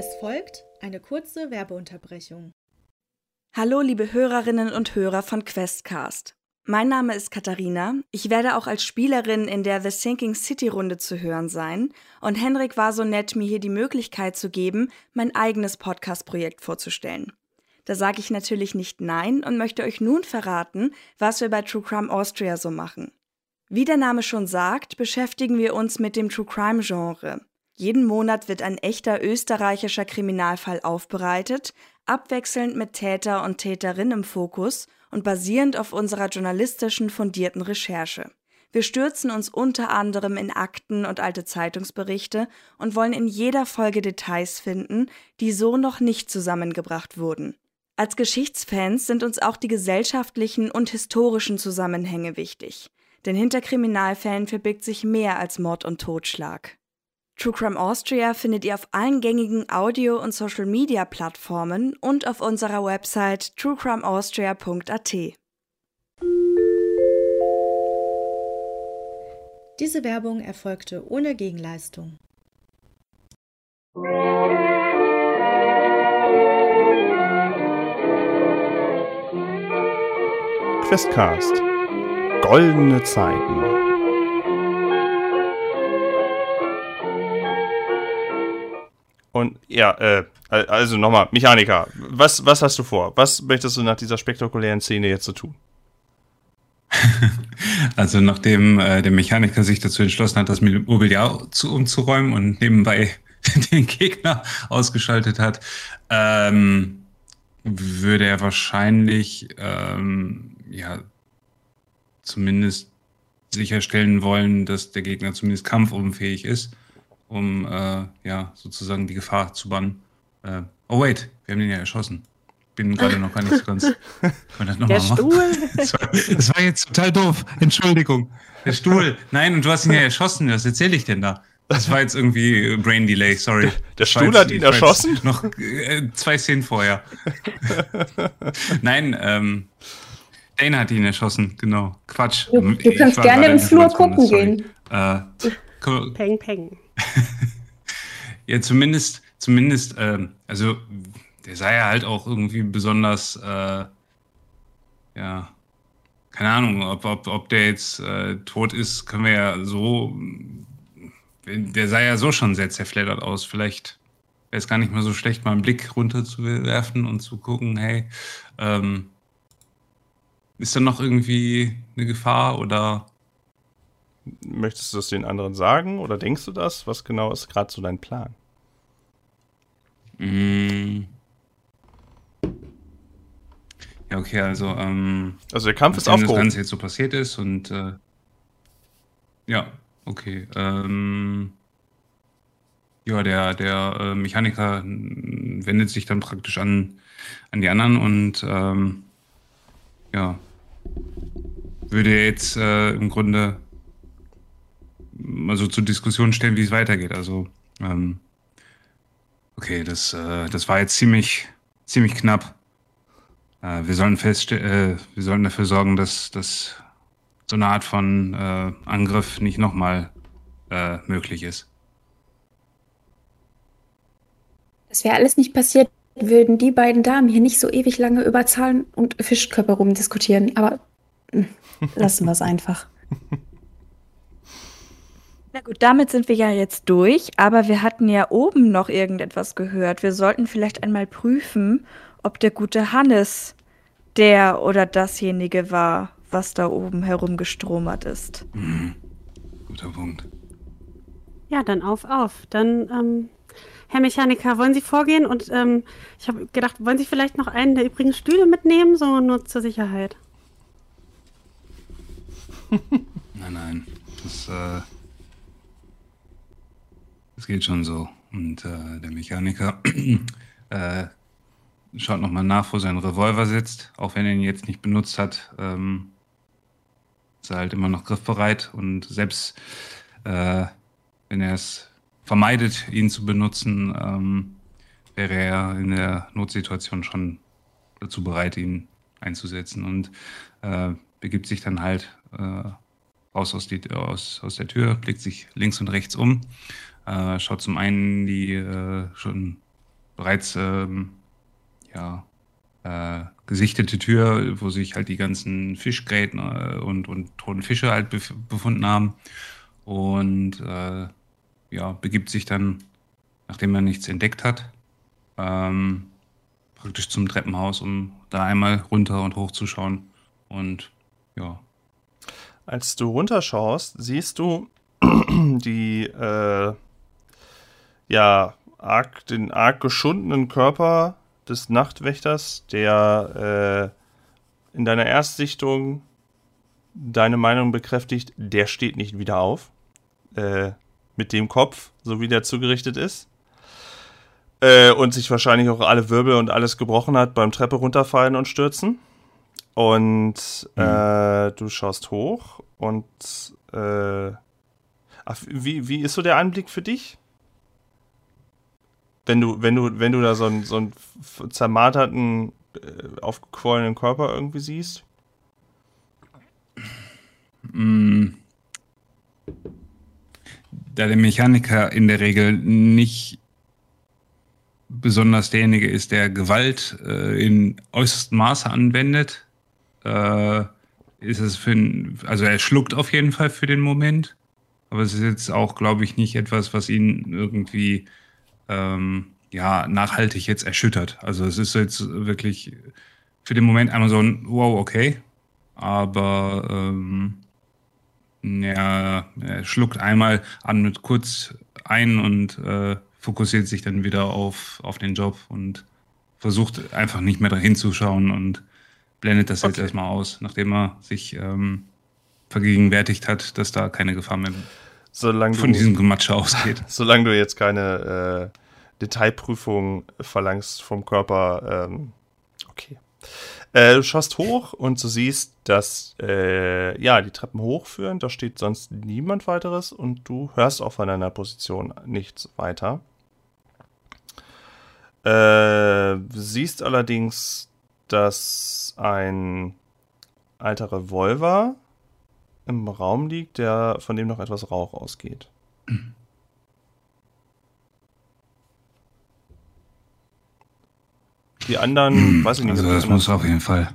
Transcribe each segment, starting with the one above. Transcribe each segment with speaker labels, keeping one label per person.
Speaker 1: Es folgt eine kurze Werbeunterbrechung.
Speaker 2: Hallo, liebe Hörerinnen und Hörer von Questcast. Mein Name ist Katharina. Ich werde auch als Spielerin in der The Sinking City Runde zu hören sein. Und Henrik war so nett, mir hier die Möglichkeit zu geben, mein eigenes Podcast-Projekt vorzustellen. Da sage ich natürlich nicht Nein und möchte euch nun verraten, was wir bei True Crime Austria so machen. Wie der Name schon sagt, beschäftigen wir uns mit dem True Crime Genre. Jeden Monat wird ein echter österreichischer Kriminalfall aufbereitet, abwechselnd mit Täter und Täterin im Fokus und basierend auf unserer journalistischen fundierten Recherche. Wir stürzen uns unter anderem in Akten und alte Zeitungsberichte und wollen in jeder Folge Details finden, die so noch nicht zusammengebracht wurden. Als Geschichtsfans sind uns auch die gesellschaftlichen und historischen Zusammenhänge wichtig. Denn hinter Kriminalfällen verbirgt sich mehr als Mord und Totschlag. True Crime Austria findet ihr auf allen gängigen Audio- und Social-Media-Plattformen und auf unserer Website truecrimeaustria.at.
Speaker 1: Diese Werbung erfolgte ohne Gegenleistung.
Speaker 3: Questcast. Goldene Zeiten. Und ja, äh, also nochmal, Mechaniker, was, was hast du vor? Was möchtest du nach dieser spektakulären Szene jetzt so tun?
Speaker 4: Also nachdem äh, der Mechaniker sich dazu entschlossen hat, das Mobiliar zu, umzuräumen und nebenbei den Gegner ausgeschaltet hat, ähm, würde er wahrscheinlich ähm, ja zumindest sicherstellen wollen, dass der Gegner zumindest kampfunfähig ist, um äh, ja sozusagen die Gefahr zu bannen. Äh, oh wait, wir haben den ja erschossen. Bin gerade noch gar nicht so ganz.
Speaker 5: Das noch der Stuhl.
Speaker 4: Das war, das war jetzt total doof. Entschuldigung. Der Stuhl. Nein, und du hast ihn ja erschossen. Was erzähle ich denn da? Das war jetzt irgendwie Brain Delay, sorry.
Speaker 3: Der, der Stuhl hat ihn erschossen?
Speaker 4: Noch äh, zwei Szenen vorher. Nein, ähm, Dana hat ihn erschossen, genau. Quatsch.
Speaker 5: Du, du kannst gerne im Flur gucken gehen. Äh,
Speaker 4: peng, peng. Ja, zumindest, zumindest, ähm, also der sei ja halt auch irgendwie besonders, äh, ja, keine Ahnung, ob, ob, ob der jetzt äh, tot ist, können wir ja so der sah ja so schon sehr zerfleddert aus. Vielleicht wäre es gar nicht mehr so schlecht, mal einen Blick runter zu werfen und zu gucken, hey, ähm, ist da noch irgendwie eine Gefahr oder
Speaker 3: Möchtest du das den anderen sagen oder denkst du das? Was genau ist gerade so dein Plan?
Speaker 4: Mm. Ja, okay, also. Ähm,
Speaker 3: also der Kampf ist aufgehoben.
Speaker 4: das Ganze jetzt so passiert ist und. Äh, ja, Okay. Ähm, ja, der, der äh, Mechaniker wendet sich dann praktisch an, an die anderen und ähm, ja, würde jetzt äh, im Grunde mal so zur Diskussion stellen, wie es weitergeht. Also, ähm, okay, das, äh, das war jetzt ziemlich, ziemlich knapp. Äh, wir sollen feststellen, äh, wir sollen dafür sorgen, dass, dass so eine Art von äh, Angriff nicht nochmal äh, möglich ist.
Speaker 5: Das wäre alles nicht passiert, würden die beiden Damen hier nicht so ewig lange über Zahlen und Fischkörper rumdiskutieren. Aber hm, lassen wir es einfach.
Speaker 2: Na gut, damit sind wir ja jetzt durch, aber wir hatten ja oben noch irgendetwas gehört. Wir sollten vielleicht einmal prüfen, ob der gute Hannes der oder dasjenige war, was da oben herumgestromert ist.
Speaker 4: Mhm. Guter Punkt.
Speaker 6: Ja, dann auf, auf. Dann, ähm, Herr Mechaniker, wollen Sie vorgehen? Und ähm, ich habe gedacht, wollen Sie vielleicht noch einen der übrigen Stühle mitnehmen, so nur zur Sicherheit?
Speaker 4: nein, nein. Das, äh, das geht schon so. Und äh, der Mechaniker äh, schaut nochmal nach, wo sein Revolver sitzt. Auch wenn er ihn jetzt nicht benutzt hat, ähm, ist er halt immer noch griffbereit. Und selbst äh, wenn er es vermeidet, ihn zu benutzen, ähm, wäre er in der Notsituation schon dazu bereit, ihn einzusetzen und äh, begibt sich dann halt äh, raus aus, die, aus, aus der Tür, blickt sich links und rechts um, äh, schaut zum einen die äh, schon bereits ähm, ja, äh, gesichtete Tür, wo sich halt die ganzen Fischgräten äh, und, und toten Fische halt bef befunden haben. Und äh, ja, begibt sich dann, nachdem er nichts entdeckt hat, ähm, praktisch zum Treppenhaus, um da einmal runter und hoch zu schauen. Und ja.
Speaker 3: Als du runterschaust, siehst du die äh, ja arg, den arg geschundenen Körper des Nachtwächters, der äh, in deiner Erstsichtung deine Meinung bekräftigt, der steht nicht wieder auf. Äh, mit dem Kopf, so wie der zugerichtet ist. Äh, und sich wahrscheinlich auch alle Wirbel und alles gebrochen hat beim Treppe runterfallen und stürzen. Und mhm. äh, du schaust hoch und äh, ach, wie, wie ist so der Anblick für dich? Wenn du, wenn du, wenn du da so einen, so einen zermarterten, äh, aufgequollenen Körper irgendwie siehst?
Speaker 4: Mm. Da der Mechaniker in der Regel nicht besonders derjenige ist, der Gewalt äh, in äußerstem Maße anwendet, äh, ist es für ein, also er schluckt auf jeden Fall für den Moment, aber es ist jetzt auch, glaube ich, nicht etwas, was ihn irgendwie ähm, ja nachhaltig jetzt erschüttert. Also es ist jetzt wirklich für den Moment einmal so ein Wow, okay, aber ähm, ja, er schluckt einmal an mit kurz ein und äh, fokussiert sich dann wieder auf, auf den Job und versucht einfach nicht mehr dahin zu schauen und blendet das okay. jetzt erstmal aus, nachdem er sich ähm, vergegenwärtigt hat, dass da keine Gefahr mehr
Speaker 3: solange
Speaker 4: von du, diesem Gematsche ausgeht.
Speaker 3: Solange du jetzt keine äh, Detailprüfung verlangst vom Körper, ähm, okay. Äh, du schaust hoch und du siehst, dass äh, ja die Treppen hochführen. Da steht sonst niemand weiteres und du hörst auch von deiner Position nichts weiter. Äh, siehst allerdings, dass ein alter Revolver im Raum liegt, der von dem noch etwas Rauch ausgeht. Die anderen, hm, weiß ich nicht.
Speaker 4: Also das muss auf jeden Fall.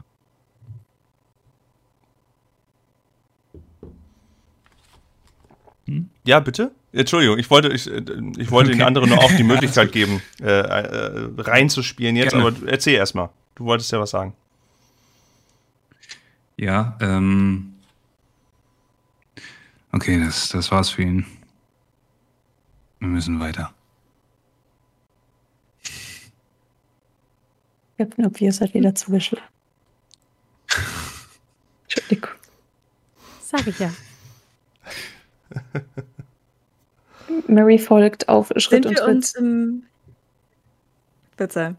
Speaker 3: Hm? Ja, bitte? Entschuldigung, ich wollte, ich, ich wollte okay. den anderen nur auch die Möglichkeit geben, äh, äh, reinzuspielen jetzt, Gerne. aber erzähl erstmal. Du wolltest ja was sagen.
Speaker 4: Ja, ähm. Okay, das, das war's für ihn. Wir müssen weiter.
Speaker 5: Captain Obvious hat wieder zugeschlagen. Entschuldigung.
Speaker 6: Sag ich ja.
Speaker 5: Mary folgt auf Schritt
Speaker 2: Sind
Speaker 5: und
Speaker 2: wir
Speaker 5: Tritt.
Speaker 2: uns im Bitte.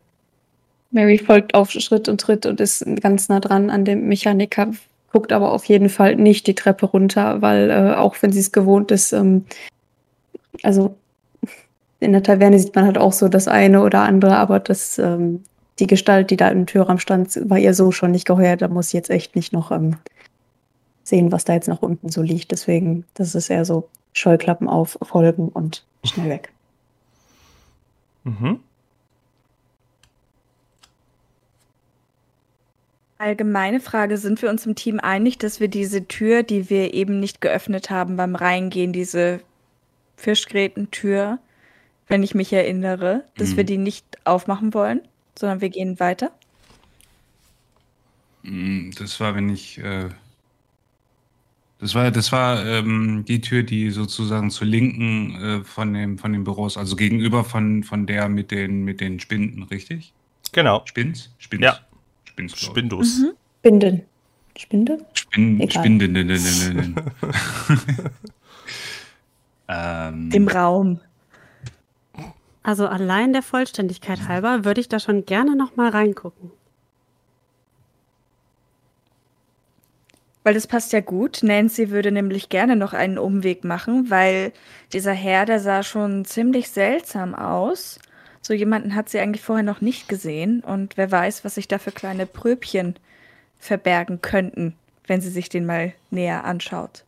Speaker 5: Mary folgt auf Schritt und Tritt und ist ganz nah dran an dem Mechaniker, guckt aber auf jeden Fall nicht die Treppe runter, weil äh, auch wenn sie es gewohnt ist, ähm, also in der Taverne sieht man halt auch so das eine oder andere, aber das ähm, die Gestalt, die da im Türrahmen stand, war ihr so schon nicht geheuer. Da muss ich jetzt echt nicht noch ähm, sehen, was da jetzt noch unten so liegt. Deswegen, das ist eher so Scheuklappen auf, folgen und schnell weg.
Speaker 3: Mhm.
Speaker 2: Allgemeine Frage, sind wir uns im Team einig, dass wir diese Tür, die wir eben nicht geöffnet haben beim Reingehen, diese Fischgrätentür, wenn ich mich erinnere, dass mhm. wir die nicht aufmachen wollen? sondern wir gehen weiter?
Speaker 4: Mm, das war, wenn ich. Äh, das war, das war ähm, die Tür, die sozusagen zur Linken äh, von, dem, von den Büros, also gegenüber von, von der mit den, mit den Spinden, richtig?
Speaker 3: Genau.
Speaker 4: Spins? Spins.
Speaker 3: Ja.
Speaker 4: Spins,
Speaker 3: Spindus.
Speaker 5: Mhm. Spinden. Spinde?
Speaker 4: Spin, Spinden. ähm,
Speaker 2: Im Raum.
Speaker 6: Also allein der Vollständigkeit halber würde ich da schon gerne noch mal reingucken.
Speaker 2: Weil das passt ja gut. Nancy würde nämlich gerne noch einen Umweg machen, weil dieser Herr, der sah schon ziemlich seltsam aus. So jemanden hat sie eigentlich vorher noch nicht gesehen und wer weiß, was sich da für kleine Pröbchen verbergen könnten, wenn sie sich den mal näher anschaut.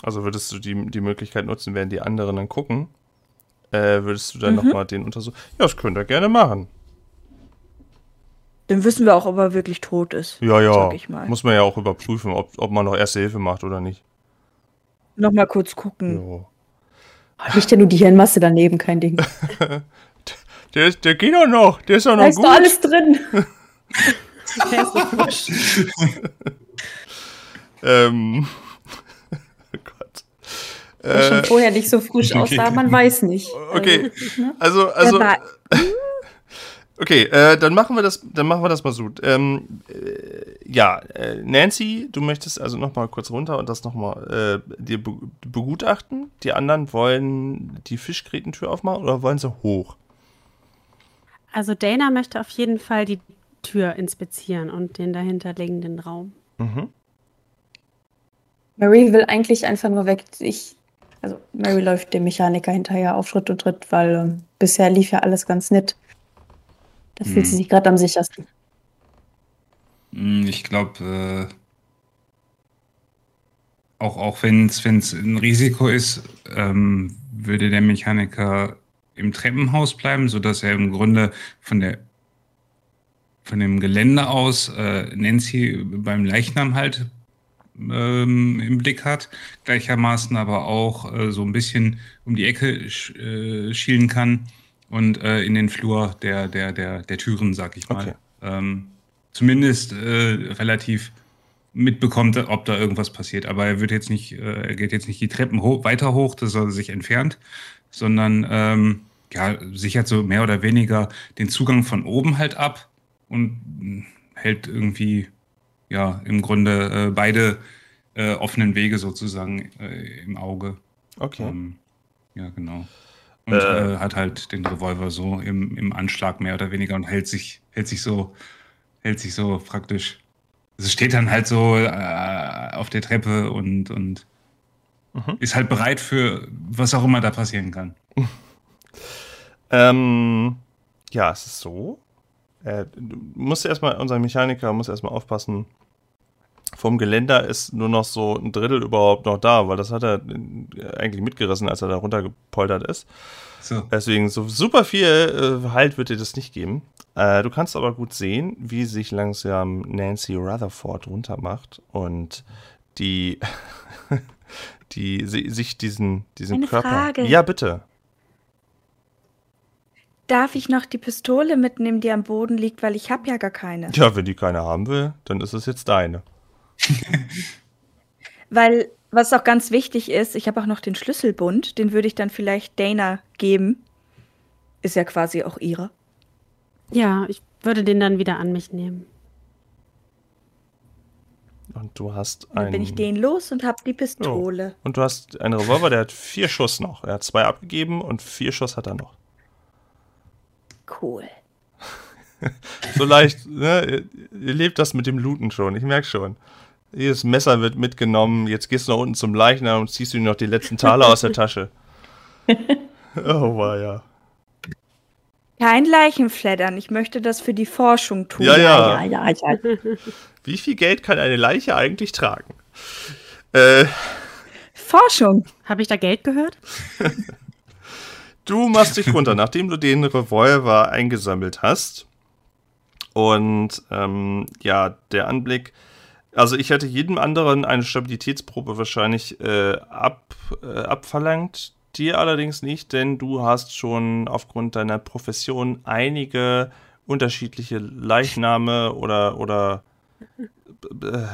Speaker 3: Also würdest du die, die Möglichkeit nutzen, während die anderen dann gucken, Äh, würdest du dann
Speaker 2: Mhm.
Speaker 3: nochmal den untersuchen? Ja, das könnt ihr gerne machen.
Speaker 2: Dann wissen wir auch, ob er wirklich tot ist.
Speaker 3: Ja, ja. Muss man ja auch überprüfen, ob, ob man noch Erste Hilfe macht oder nicht.
Speaker 2: Nochmal kurz gucken.
Speaker 3: Jo.
Speaker 5: Nicht ja nur die Hirnmasse daneben, kein Ding.
Speaker 3: Der, ist- der geht doch noch. Der ist doch
Speaker 5: Da
Speaker 3: noch
Speaker 5: ist
Speaker 3: gut.
Speaker 5: doch alles drin.
Speaker 6: Der ist so frisch.
Speaker 3: Ähm. oh Gott.
Speaker 5: Der schon
Speaker 3: Äh,
Speaker 5: vorher nicht so frisch
Speaker 4: Okay.
Speaker 5: aussah, man weiß nicht.
Speaker 3: okay.
Speaker 5: ne?
Speaker 3: Also, also. Okay, äh, dann machen wir das, dann machen wir das mal so. Ähm, äh, ja, äh, Nancy, du möchtest also noch mal kurz runter und das noch mal äh, dir be begutachten. Die anderen wollen die Fischgrätentür aufmachen oder wollen sie hoch?
Speaker 6: Also Dana möchte auf jeden Fall die Tür inspizieren und den dahinterliegenden Raum.
Speaker 3: Mhm.
Speaker 5: Mary will eigentlich einfach nur weg. Ich, also Mary läuft dem Mechaniker hinterher auf Schritt und Tritt, weil ähm, bisher lief ja alles ganz nett. Da fühlt sie
Speaker 4: Hm.
Speaker 5: sich gerade am sichersten.
Speaker 4: Hm, Ich glaube, äh, auch, auch wenn es ein Risiko ist, ähm, würde der Mechaniker im Treppenhaus bleiben, sodass er im Grunde von der von dem Gelände aus äh, Nancy beim Leichnam halt ähm, im Blick hat, gleichermaßen aber auch äh, so ein bisschen um die Ecke sch äh, schielen kann und äh, in den Flur der, der, der, der Türen, sag ich mal.
Speaker 3: Okay.
Speaker 4: Ähm, zumindest äh, relativ mitbekommt, ob da irgendwas passiert. Aber er wird jetzt nicht, äh, er geht jetzt nicht die Treppen ho weiter hoch, dass er sich entfernt, sondern ähm, ja, sichert so mehr oder weniger den Zugang von oben halt ab und mh, hält irgendwie ja im Grunde äh, beide äh, offenen Wege sozusagen äh, im Auge.
Speaker 3: Okay.
Speaker 4: Ähm, ja, genau. Und
Speaker 3: Äh.
Speaker 4: äh, hat halt den Revolver so im, im Anschlag mehr oder weniger und hält sich, hält sich so, hält sich so praktisch. Also steht dann halt so äh, auf der Treppe und, und
Speaker 3: Mhm.
Speaker 4: ist halt bereit für was auch immer da passieren kann.
Speaker 3: Ähm, ja, es ist so. Äh, du musst erstmal, unser Mechaniker muss erstmal aufpassen. Vom Geländer ist nur noch so ein Drittel überhaupt noch da, weil das hat er eigentlich mitgerissen, als er da runtergepoltert ist.
Speaker 4: So.
Speaker 3: Deswegen so super viel äh, Halt wird dir das nicht geben. Äh, du kannst aber gut sehen, wie sich langsam Nancy Rutherford runtermacht und die, die si- sich diesen, diesen
Speaker 2: Eine
Speaker 3: Körper.
Speaker 2: Frage.
Speaker 3: Ja, bitte.
Speaker 2: Darf ich noch die Pistole mitnehmen, die am Boden liegt, weil ich habe ja gar keine.
Speaker 3: Ja, wenn die keine haben will, dann ist es jetzt deine.
Speaker 2: Weil, was auch ganz wichtig ist, ich habe auch noch den Schlüsselbund, den würde ich dann vielleicht Dana geben. Ist ja quasi auch ihre.
Speaker 6: Ja, ich würde den dann wieder an mich nehmen.
Speaker 3: Und du hast
Speaker 2: Dann
Speaker 3: einen.
Speaker 2: bin ich den los und habe die Pistole.
Speaker 3: Und du hast einen Revolver, der hat vier Schuss noch. Er hat zwei abgegeben und vier Schuss hat er noch.
Speaker 2: Cool.
Speaker 3: So leicht, ne? Ihr, ihr lebt das mit dem Looten schon, ich merke schon. Jedes Messer wird mitgenommen, jetzt gehst du nach unten zum Leichnam und ziehst du ihm noch die letzten Taler aus der Tasche. Oh, war ja.
Speaker 2: Kein Leichenfleddern. Ich möchte das für die Forschung tun.
Speaker 3: Ja, ja.
Speaker 5: ja, ja.
Speaker 3: Wie viel Geld kann eine Leiche eigentlich tragen? Äh,
Speaker 2: Forschung.
Speaker 6: Habe ich da Geld gehört?
Speaker 3: Du machst dich runter, nachdem du den Revolver eingesammelt hast. Und ähm, ja, der Anblick. Also ich hätte jedem anderen eine Stabilitätsprobe wahrscheinlich äh, ab, äh, abverlangt. Dir allerdings nicht, denn du hast schon aufgrund deiner Profession einige unterschiedliche Leichname oder, oder äh,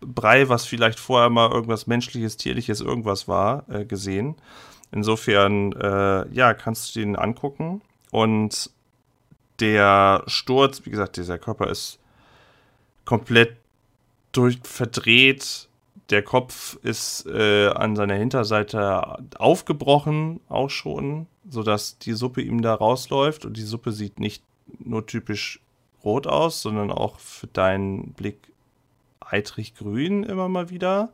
Speaker 3: Brei, was vielleicht vorher mal irgendwas menschliches, tierliches, irgendwas war, äh, gesehen. Insofern, äh, ja, kannst du den angucken. Und der Sturz, wie gesagt, dieser Körper ist komplett durch verdreht. Der Kopf ist äh, an seiner Hinterseite aufgebrochen, auch schon, sodass die Suppe ihm da rausläuft. Und die Suppe sieht nicht nur typisch rot aus, sondern auch für deinen Blick eitrig grün immer mal wieder.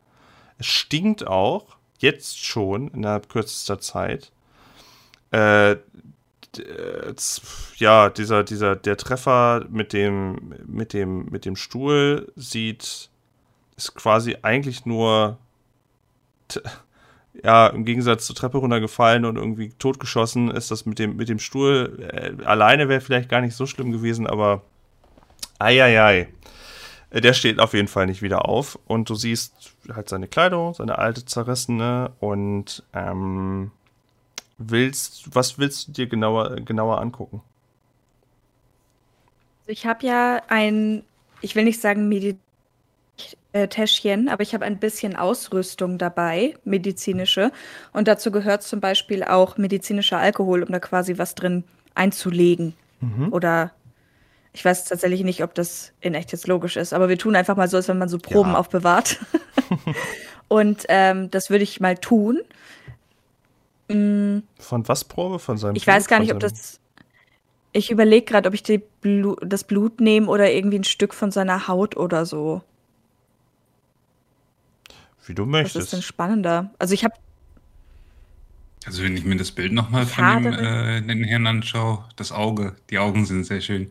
Speaker 3: Es stinkt auch, jetzt schon, innerhalb kürzester Zeit. Äh, ja, dieser, dieser, der Treffer mit dem, mit dem, mit dem Stuhl sieht, ist quasi eigentlich nur ja, im Gegensatz zur Treppe runtergefallen und irgendwie totgeschossen ist das mit dem, mit dem Stuhl. Äh, alleine wäre vielleicht gar nicht so schlimm gewesen, aber eieiei. Äh, der steht auf jeden Fall nicht wieder auf. Und du siehst halt seine Kleidung, seine alte zerrissene und ähm, willst, was willst du dir genauer, genauer angucken?
Speaker 2: Ich habe ja ein, ich will nicht sagen Meditäschchen, aber ich habe ein bisschen Ausrüstung dabei, medizinische. Und dazu gehört zum Beispiel auch medizinischer Alkohol, um da quasi was drin einzulegen. Mhm. Oder ich weiß tatsächlich nicht, ob das in echt jetzt logisch ist, aber wir tun einfach mal so, als wenn man so Proben ja. aufbewahrt. Und ähm, das würde ich mal tun.
Speaker 3: Mm. Von was Probe? Von seinem
Speaker 2: Ich Blut? weiß gar nicht, ob das. Ich überlege gerade, ob ich Blu das Blut nehme oder irgendwie ein Stück von seiner Haut oder so.
Speaker 3: Wie du möchtest. Das
Speaker 2: ist denn spannender. Also ich habe.
Speaker 4: Also wenn ich mir das Bild nochmal von dem, äh, den Herrn anschaue, das Auge, die Augen sind sehr schön.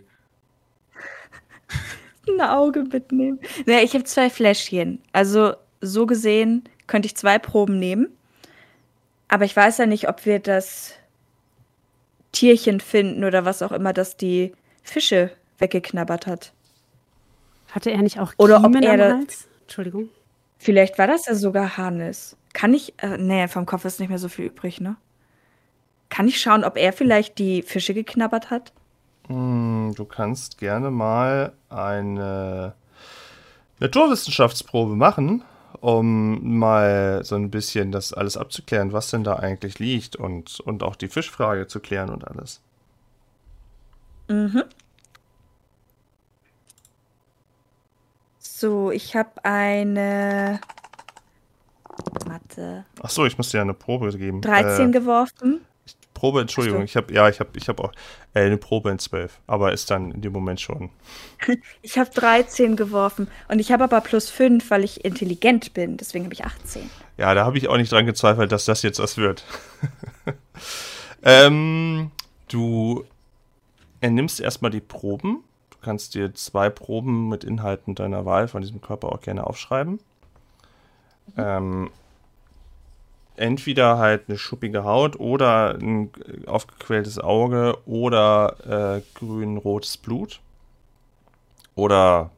Speaker 2: ein Auge mitnehmen. Naja, ich habe zwei Fläschchen. Also so gesehen könnte ich zwei Proben nehmen. Aber ich weiß ja nicht, ob wir das Tierchen finden oder was auch immer, das die Fische weggeknabbert hat.
Speaker 6: Hatte er nicht auch
Speaker 2: Kiemen oder ob er
Speaker 6: am Hals? Entschuldigung.
Speaker 2: Vielleicht war das ja sogar Hannes. Kann ich. Äh, nee, vom Kopf ist nicht mehr so viel übrig, ne? Kann ich schauen, ob er vielleicht die Fische geknabbert hat?
Speaker 3: Hm, du kannst gerne mal eine Naturwissenschaftsprobe machen, um mal so ein bisschen das alles abzuklären, was denn da eigentlich liegt und, und auch die Fischfrage zu klären und alles.
Speaker 2: Mhm. So, ich habe eine Mathe.
Speaker 3: Ach so, ich musste ja eine Probe geben.
Speaker 2: 13 äh, geworfen.
Speaker 3: Probe, Entschuldigung, ich habe ja, ich habe ich habe auch äh, eine Probe in 12, aber ist dann in dem Moment schon.
Speaker 2: ich habe 13 geworfen und ich habe aber plus 5, weil ich intelligent bin, deswegen habe ich 18.
Speaker 3: Ja, da habe ich auch nicht dran gezweifelt, dass das jetzt was wird. ähm, du nimmst erstmal die Proben. Du kannst dir zwei Proben mit Inhalten deiner Wahl von diesem Körper auch gerne aufschreiben. Mhm. Ähm, entweder halt eine schuppige Haut oder ein aufgequelltes Auge oder äh, grün-rotes Blut. Oder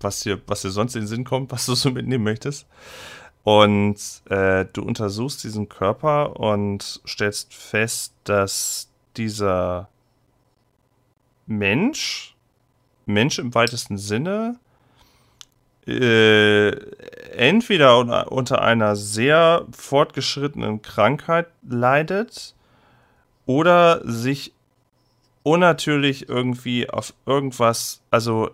Speaker 3: was dir, was dir sonst in den Sinn kommt, was du so mitnehmen möchtest. Und äh, du untersuchst diesen Körper und stellst fest, dass dieser Mensch, Mensch im weitesten Sinne, äh, entweder unter einer sehr fortgeschrittenen Krankheit leidet oder sich unnatürlich irgendwie auf irgendwas, also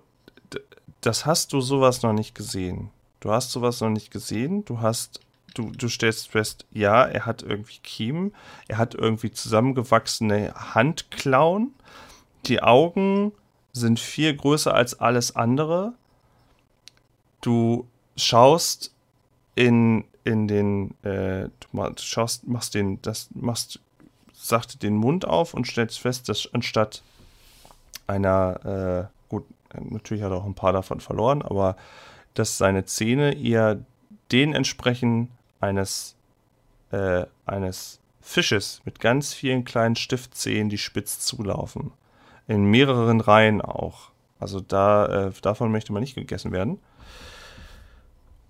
Speaker 3: das hast du sowas noch nicht gesehen. Du hast sowas noch nicht gesehen. Du hast, du, du stellst fest, ja, er hat irgendwie Kiemen, er hat irgendwie zusammengewachsene Handklauen. Die Augen sind viel größer als alles andere du schaust in, in den, äh, du schaust, machst den, das, machst, sachte den Mund auf und stellst fest, dass anstatt einer, äh, gut, natürlich hat er auch ein paar davon verloren, aber dass seine Zähne eher den entsprechen eines, äh, eines Fisches mit ganz vielen kleinen Stiftzähnen, die spitz zulaufen. In mehreren Reihen auch. Also da, äh, davon möchte man nicht gegessen werden.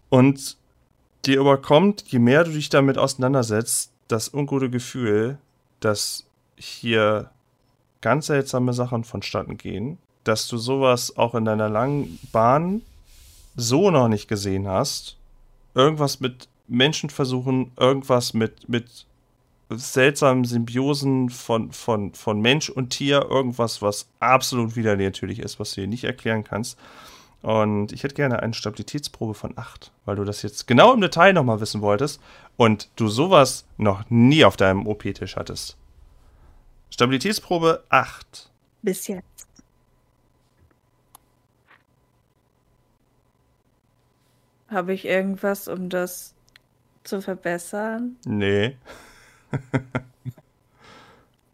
Speaker 3: Und dir überkommt, je mehr du dich damit auseinandersetzt, das ungute Gefühl, dass hier ganz seltsame Sachen vonstatten gehen, dass du sowas auch in deiner langen Bahn so noch nicht gesehen hast. Irgendwas mit Menschenversuchen, irgendwas mit, mit seltsamen Symbiosen von, von, von Mensch und Tier, irgendwas, was absolut wieder ist, was du dir nicht erklären kannst. Und ich hätte gerne eine Stabilitätsprobe von 8, weil du das jetzt genau im Detail nochmal wissen wolltest und du sowas noch nie auf deinem OP-Tisch hattest. Stabilitätsprobe 8.
Speaker 2: Bis jetzt. Habe ich irgendwas, um das zu verbessern?
Speaker 3: Nee.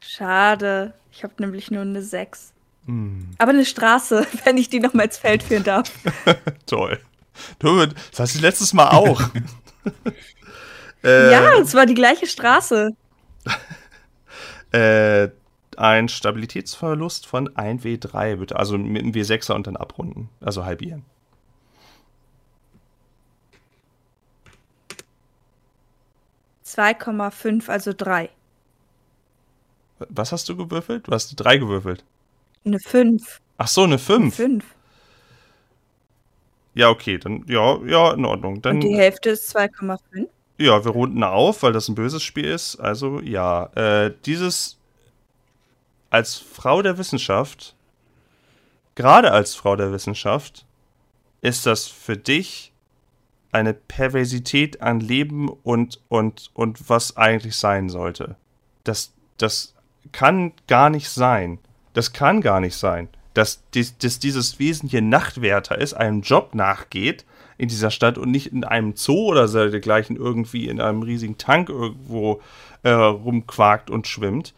Speaker 2: Schade. Ich habe nämlich nur eine 6. Aber eine Straße, wenn ich die noch mal ins Feld führen darf.
Speaker 3: Toll. Du, das hast du letztes Mal auch. Äh,
Speaker 2: ja, es war die gleiche Straße.
Speaker 3: Äh, ein Stabilitätsverlust von 1W3, bitte. Also mit einem W6er und dann abrunden. Also halbieren.
Speaker 2: Zwei Komma fünf, also drei.
Speaker 3: Was hast du gewürfelt? Du hast eine 3 gewürfelt.
Speaker 2: Eine fünf.
Speaker 3: Ach so, eine 5.
Speaker 2: Fünf.
Speaker 3: Ja, okay, dann, ja, ja, in Ordnung. Dann,
Speaker 2: Und die Hälfte ist 2,5.
Speaker 3: ja, wir runden auf, weil das ein böses Spiel ist. Also, ja, äh, dieses als Frau der Wissenschaft, gerade als Frau der Wissenschaft, ist das für dich eine Perversität an Leben und, und, und was eigentlich sein sollte. Das, das kann gar nicht sein. Das kann gar nicht sein. Dass, dies, dass dieses Wesen hier Nachtwärter ist, einem Job nachgeht in dieser Stadt und nicht in einem Zoo oder so dergleichen irgendwie in einem riesigen Tank irgendwo äh, rumquakt und schwimmt.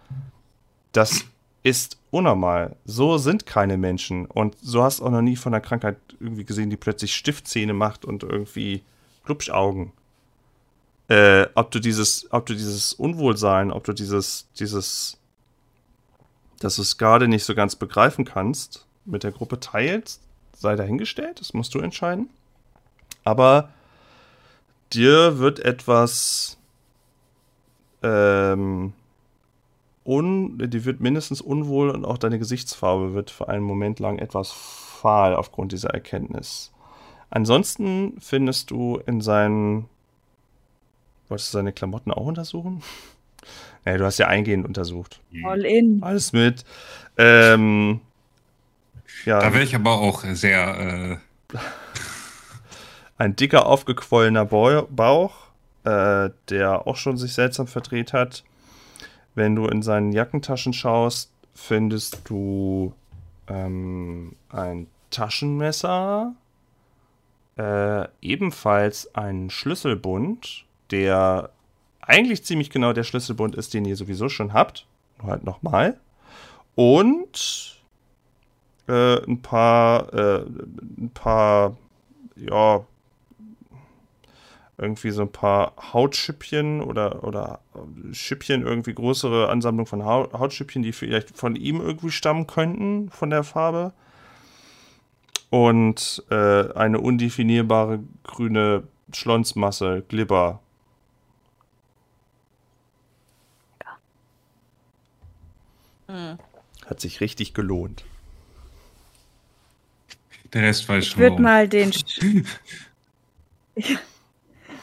Speaker 3: Das ist unnormal. So sind keine Menschen. Und so hast du auch noch nie von einer Krankheit irgendwie gesehen, die plötzlich Stiftzähne macht und irgendwie Glubschaugen. Äh, ob du dieses, ob du dieses Unwohlsein, ob du dieses, dieses, dass du es gerade nicht so ganz begreifen kannst, mit der Gruppe teilst, sei dahingestellt, das musst du entscheiden. Aber dir wird etwas ähm, un, die wird mindestens unwohl und auch deine Gesichtsfarbe wird für einen Moment lang etwas fahl aufgrund dieser Erkenntnis. Ansonsten findest du in seinen. Wolltest du seine Klamotten auch untersuchen? Ja, du hast ja eingehend untersucht.
Speaker 2: All in.
Speaker 3: Alles mit. Ähm, ja,
Speaker 4: Da wäre ich aber auch sehr. Äh,
Speaker 3: ein dicker, aufgequollener Bau- Bauch, äh, der auch schon sich seltsam verdreht hat. Wenn du in seinen Jackentaschen schaust, findest du ähm, ein Taschenmesser, äh, ebenfalls einen Schlüsselbund, der eigentlich ziemlich genau der Schlüsselbund ist, den ihr sowieso schon habt. Nur halt nochmal. Und äh, ein paar, äh, ein paar, ja, irgendwie so ein paar Hautschüppchen oder, oder Schüppchen, irgendwie größere Ansammlung von Hau- Hautschüppchen, die vielleicht von ihm irgendwie stammen könnten, von der Farbe. Und äh, eine undefinierbare grüne Schlonsmasse, Glibber. Hat sich richtig gelohnt.
Speaker 4: der Rest weiß
Speaker 2: Ich
Speaker 4: schon.
Speaker 2: würde
Speaker 4: warum.
Speaker 2: mal den. Sch-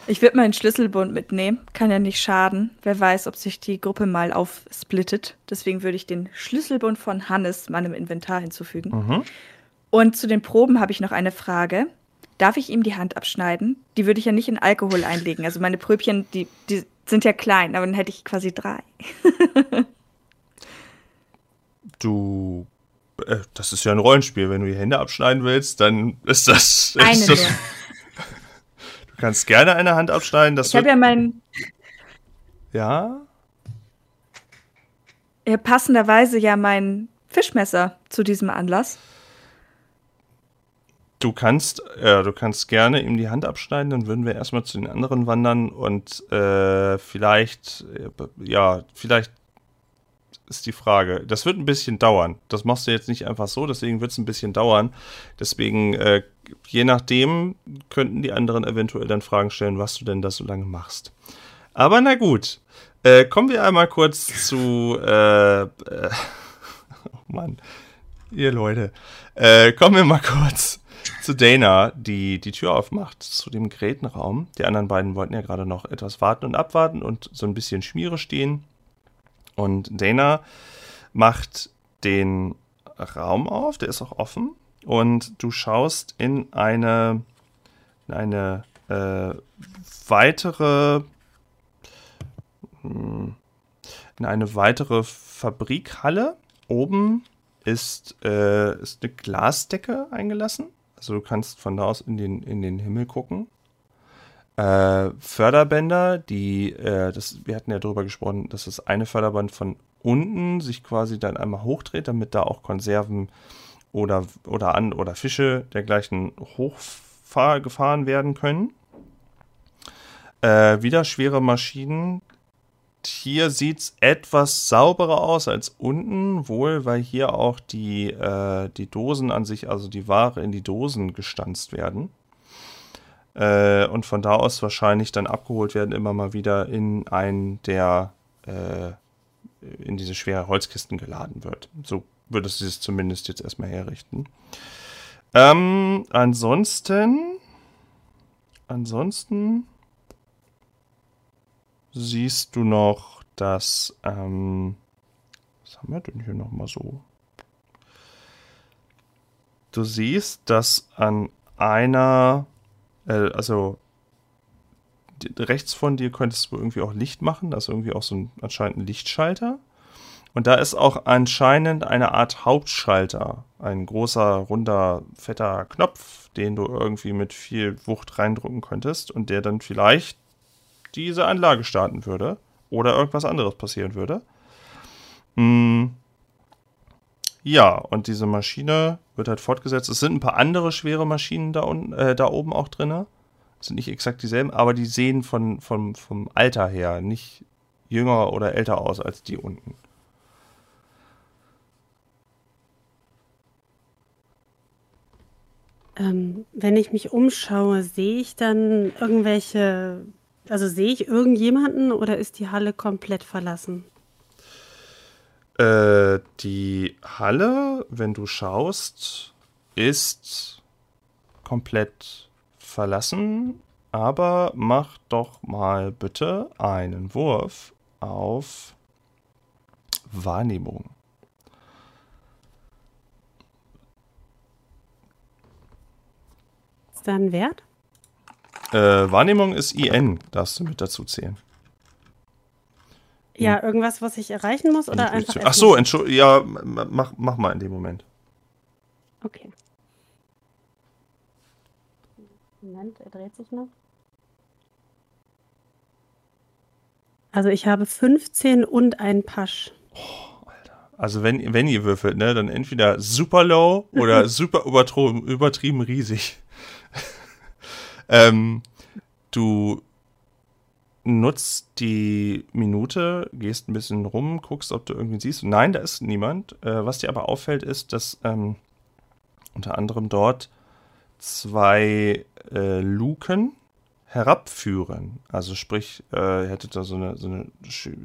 Speaker 2: Ich würde mal Schlüsselbund mitnehmen. Kann ja nicht schaden. Wer weiß, ob sich die Gruppe mal aufsplittet. Deswegen würde ich den Schlüsselbund von Hannes meinem Inventar hinzufügen.
Speaker 3: Mhm.
Speaker 2: Und zu den Proben habe ich noch eine Frage. Darf ich ihm die Hand abschneiden? Die würde ich ja nicht in Alkohol einlegen. Also meine Pröbchen, die, die sind ja klein, aber dann hätte ich quasi drei.
Speaker 3: Du. Äh, das ist ja ein Rollenspiel. Wenn du die Hände abschneiden willst, dann ist das.
Speaker 2: Eine
Speaker 3: ist das
Speaker 2: nur.
Speaker 3: du kannst gerne eine Hand abschneiden. Das
Speaker 2: Ich habe ja mein,
Speaker 3: ja.
Speaker 2: ja, passenderweise ja mein Fischmesser zu diesem Anlass.
Speaker 3: Du kannst, ja, du kannst gerne ihm die Hand abschneiden, dann würden wir erstmal zu den anderen wandern und äh, vielleicht, äh, ja, vielleicht ist die Frage. Das wird ein bisschen dauern. Das machst du jetzt nicht einfach so, deswegen wird es ein bisschen dauern. Deswegen, äh, je nachdem, könnten die anderen eventuell dann Fragen stellen, was du denn da so lange machst. Aber na gut. Äh, kommen wir einmal kurz zu, äh, äh, oh Mann, ihr Leute. Äh, kommen wir mal kurz zu Dana, die die Tür aufmacht zu dem Gerätenraum. Die anderen beiden wollten ja gerade noch etwas warten und abwarten und so ein bisschen Schmiere stehen. Und Dana macht den Raum auf, der ist auch offen. Und du schaust in eine, in eine äh, weitere, hm, in eine weitere Fabrikhalle. Oben ist, äh, ist eine Glasdecke eingelassen. Also du kannst von da aus in den, in den Himmel gucken. Äh, Förderbänder, die, äh, das, wir hatten ja darüber gesprochen, dass das eine Förderband von unten sich quasi dann einmal hochdreht, damit da auch Konserven oder, oder an oder Fische dergleichen hochgefahren werden können. Äh, wieder schwere Maschinen. Hier sieht es etwas sauberer aus als unten, wohl, weil hier auch die, äh, die Dosen an sich, also die Ware in die Dosen gestanzt werden. Äh, und von da aus wahrscheinlich dann abgeholt werden, immer mal wieder in einen der äh, in diese schwere Holzkisten geladen wird. So würdest du es zumindest jetzt erstmal herrichten. Ähm, ansonsten, ansonsten siehst du noch, dass, ähm, was haben wir denn hier nochmal so? Du siehst, dass an einer, äh, also rechts von dir könntest du irgendwie auch Licht machen. Da ist irgendwie auch so ein anscheinend ein Lichtschalter. Und da ist auch anscheinend eine Art Hauptschalter. Ein großer, runder, fetter Knopf, den du irgendwie mit viel Wucht reindrücken könntest und der dann vielleicht diese Anlage starten würde. Oder irgendwas anderes passieren würde. Hm. Ja, und diese Maschine wird halt fortgesetzt. Es sind ein paar andere schwere Maschinen da, unten, äh, da oben auch drin sind nicht exakt dieselben, aber die sehen von, von, vom Alter her nicht jünger oder älter aus als die unten.
Speaker 6: Ähm, wenn ich mich umschaue, sehe ich dann irgendwelche, also sehe ich irgendjemanden oder ist die Halle komplett verlassen?
Speaker 3: Äh, die Halle, wenn du schaust, ist komplett verlassen, aber mach doch mal bitte einen Wurf auf Wahrnehmung.
Speaker 6: Ist da ein Wert?
Speaker 3: Äh, Wahrnehmung ist IN, darfst du mit dazu zählen.
Speaker 6: Ja, irgendwas, was ich erreichen muss oder einfach.
Speaker 3: Ach so, Entschuldigung, ja, mach, mach mal in dem Moment.
Speaker 6: Okay. Moment, er dreht sich noch. Also ich habe 15 und einen Pasch.
Speaker 3: Oh, Alter. Also wenn, wenn ihr würfelt, ne, dann entweder super low oder super übertrieben, übertrieben riesig. ähm, du nutzt die Minute, gehst ein bisschen rum, guckst, ob du irgendwie siehst. Nein, da ist niemand. Äh, was dir aber auffällt, ist, dass ähm, unter anderem dort zwei äh, Luken herabführen. Also sprich, äh, ihr da so eine, so eine,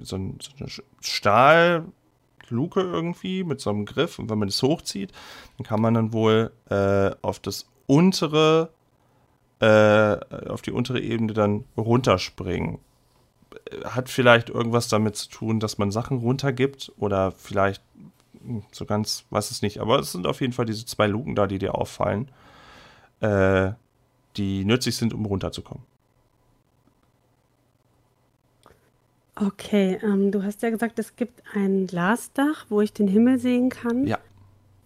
Speaker 3: so eine, so eine Stahlluke irgendwie mit so einem Griff und wenn man das hochzieht, dann kann man dann wohl äh, auf das untere, äh, auf die untere Ebene dann runterspringen. Hat vielleicht irgendwas damit zu tun, dass man Sachen runtergibt oder vielleicht hm, so ganz, weiß es nicht, aber es sind auf jeden Fall diese zwei Luken da, die dir auffallen äh, die nützlich sind, um runterzukommen.
Speaker 6: Okay, ähm, du hast ja gesagt, es gibt ein Glasdach, wo ich den Himmel sehen kann.
Speaker 3: Ja.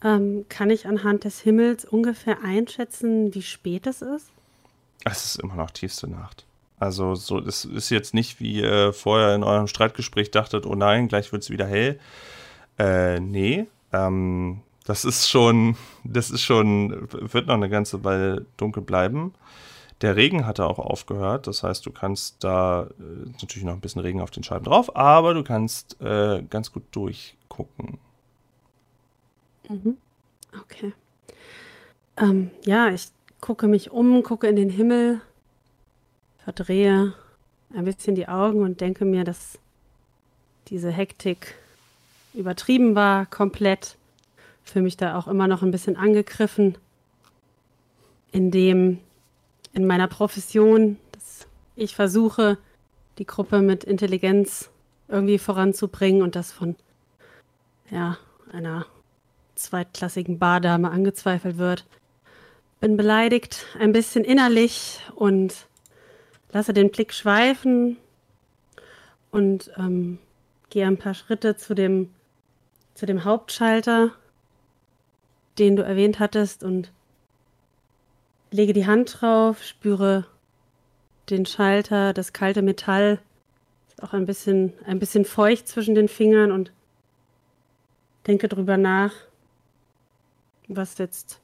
Speaker 6: Ähm, kann ich anhand des Himmels ungefähr einschätzen, wie spät es ist?
Speaker 3: Es ist immer noch tiefste Nacht. Also so, es ist jetzt nicht wie äh, vorher in eurem Streitgespräch dachtet, oh nein, gleich wird es wieder hell. Äh, nee, ähm, das ist schon, das ist schon, wird noch eine ganze Weile dunkel bleiben. Der Regen hatte auch aufgehört, das heißt, du kannst da äh, natürlich noch ein bisschen Regen auf den Scheiben drauf, aber du kannst äh, ganz gut durchgucken.
Speaker 6: Mhm. Okay. Ähm, ja, ich gucke mich um, gucke in den Himmel, verdrehe ein bisschen die Augen und denke mir, dass diese Hektik übertrieben war, komplett fühle mich da auch immer noch ein bisschen angegriffen, indem in meiner Profession, dass ich versuche, die Gruppe mit Intelligenz irgendwie voranzubringen und das von ja, einer zweitklassigen Bardame angezweifelt wird. Bin beleidigt, ein bisschen innerlich und lasse den Blick schweifen und ähm, gehe ein paar Schritte zu dem, zu dem Hauptschalter den du erwähnt hattest und lege die Hand drauf, spüre den Schalter, das kalte Metall. Ist auch ein bisschen, ein bisschen feucht zwischen den Fingern und denke drüber nach, was jetzt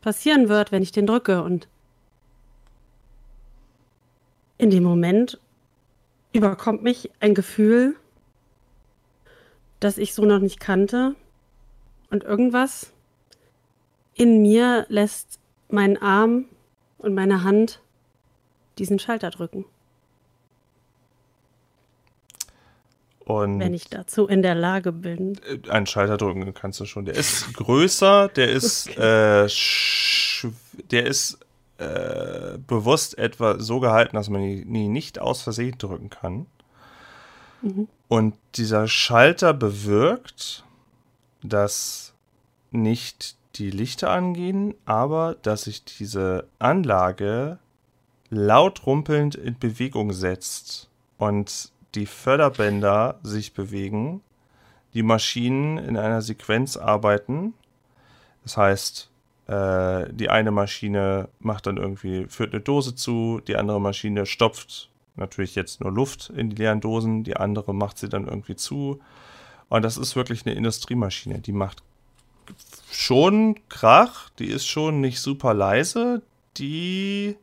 Speaker 6: passieren wird, wenn ich den drücke und in dem Moment überkommt mich ein Gefühl, das ich so noch nicht kannte. Und irgendwas in mir lässt meinen Arm und meine Hand diesen Schalter drücken.
Speaker 3: Und
Speaker 6: wenn ich dazu in der Lage bin.
Speaker 3: Äh, einen Schalter drücken kannst du schon. Der ist größer, der ist, okay. äh, der ist äh, bewusst etwa so gehalten, dass man ihn nicht aus Versehen drücken kann. Mhm. Und dieser Schalter bewirkt, dass nicht die Lichter angehen, aber dass sich diese Anlage laut rumpelnd in Bewegung setzt und die Förderbänder sich bewegen, die Maschinen in einer Sequenz arbeiten. Das heißt, äh, die eine Maschine macht dann irgendwie, führt eine Dose zu, die andere Maschine stopft natürlich jetzt nur Luft in die leeren Dosen, die andere macht sie dann irgendwie zu. Und das ist wirklich eine Industriemaschine, die macht schon Krach, die ist schon nicht super leise, die,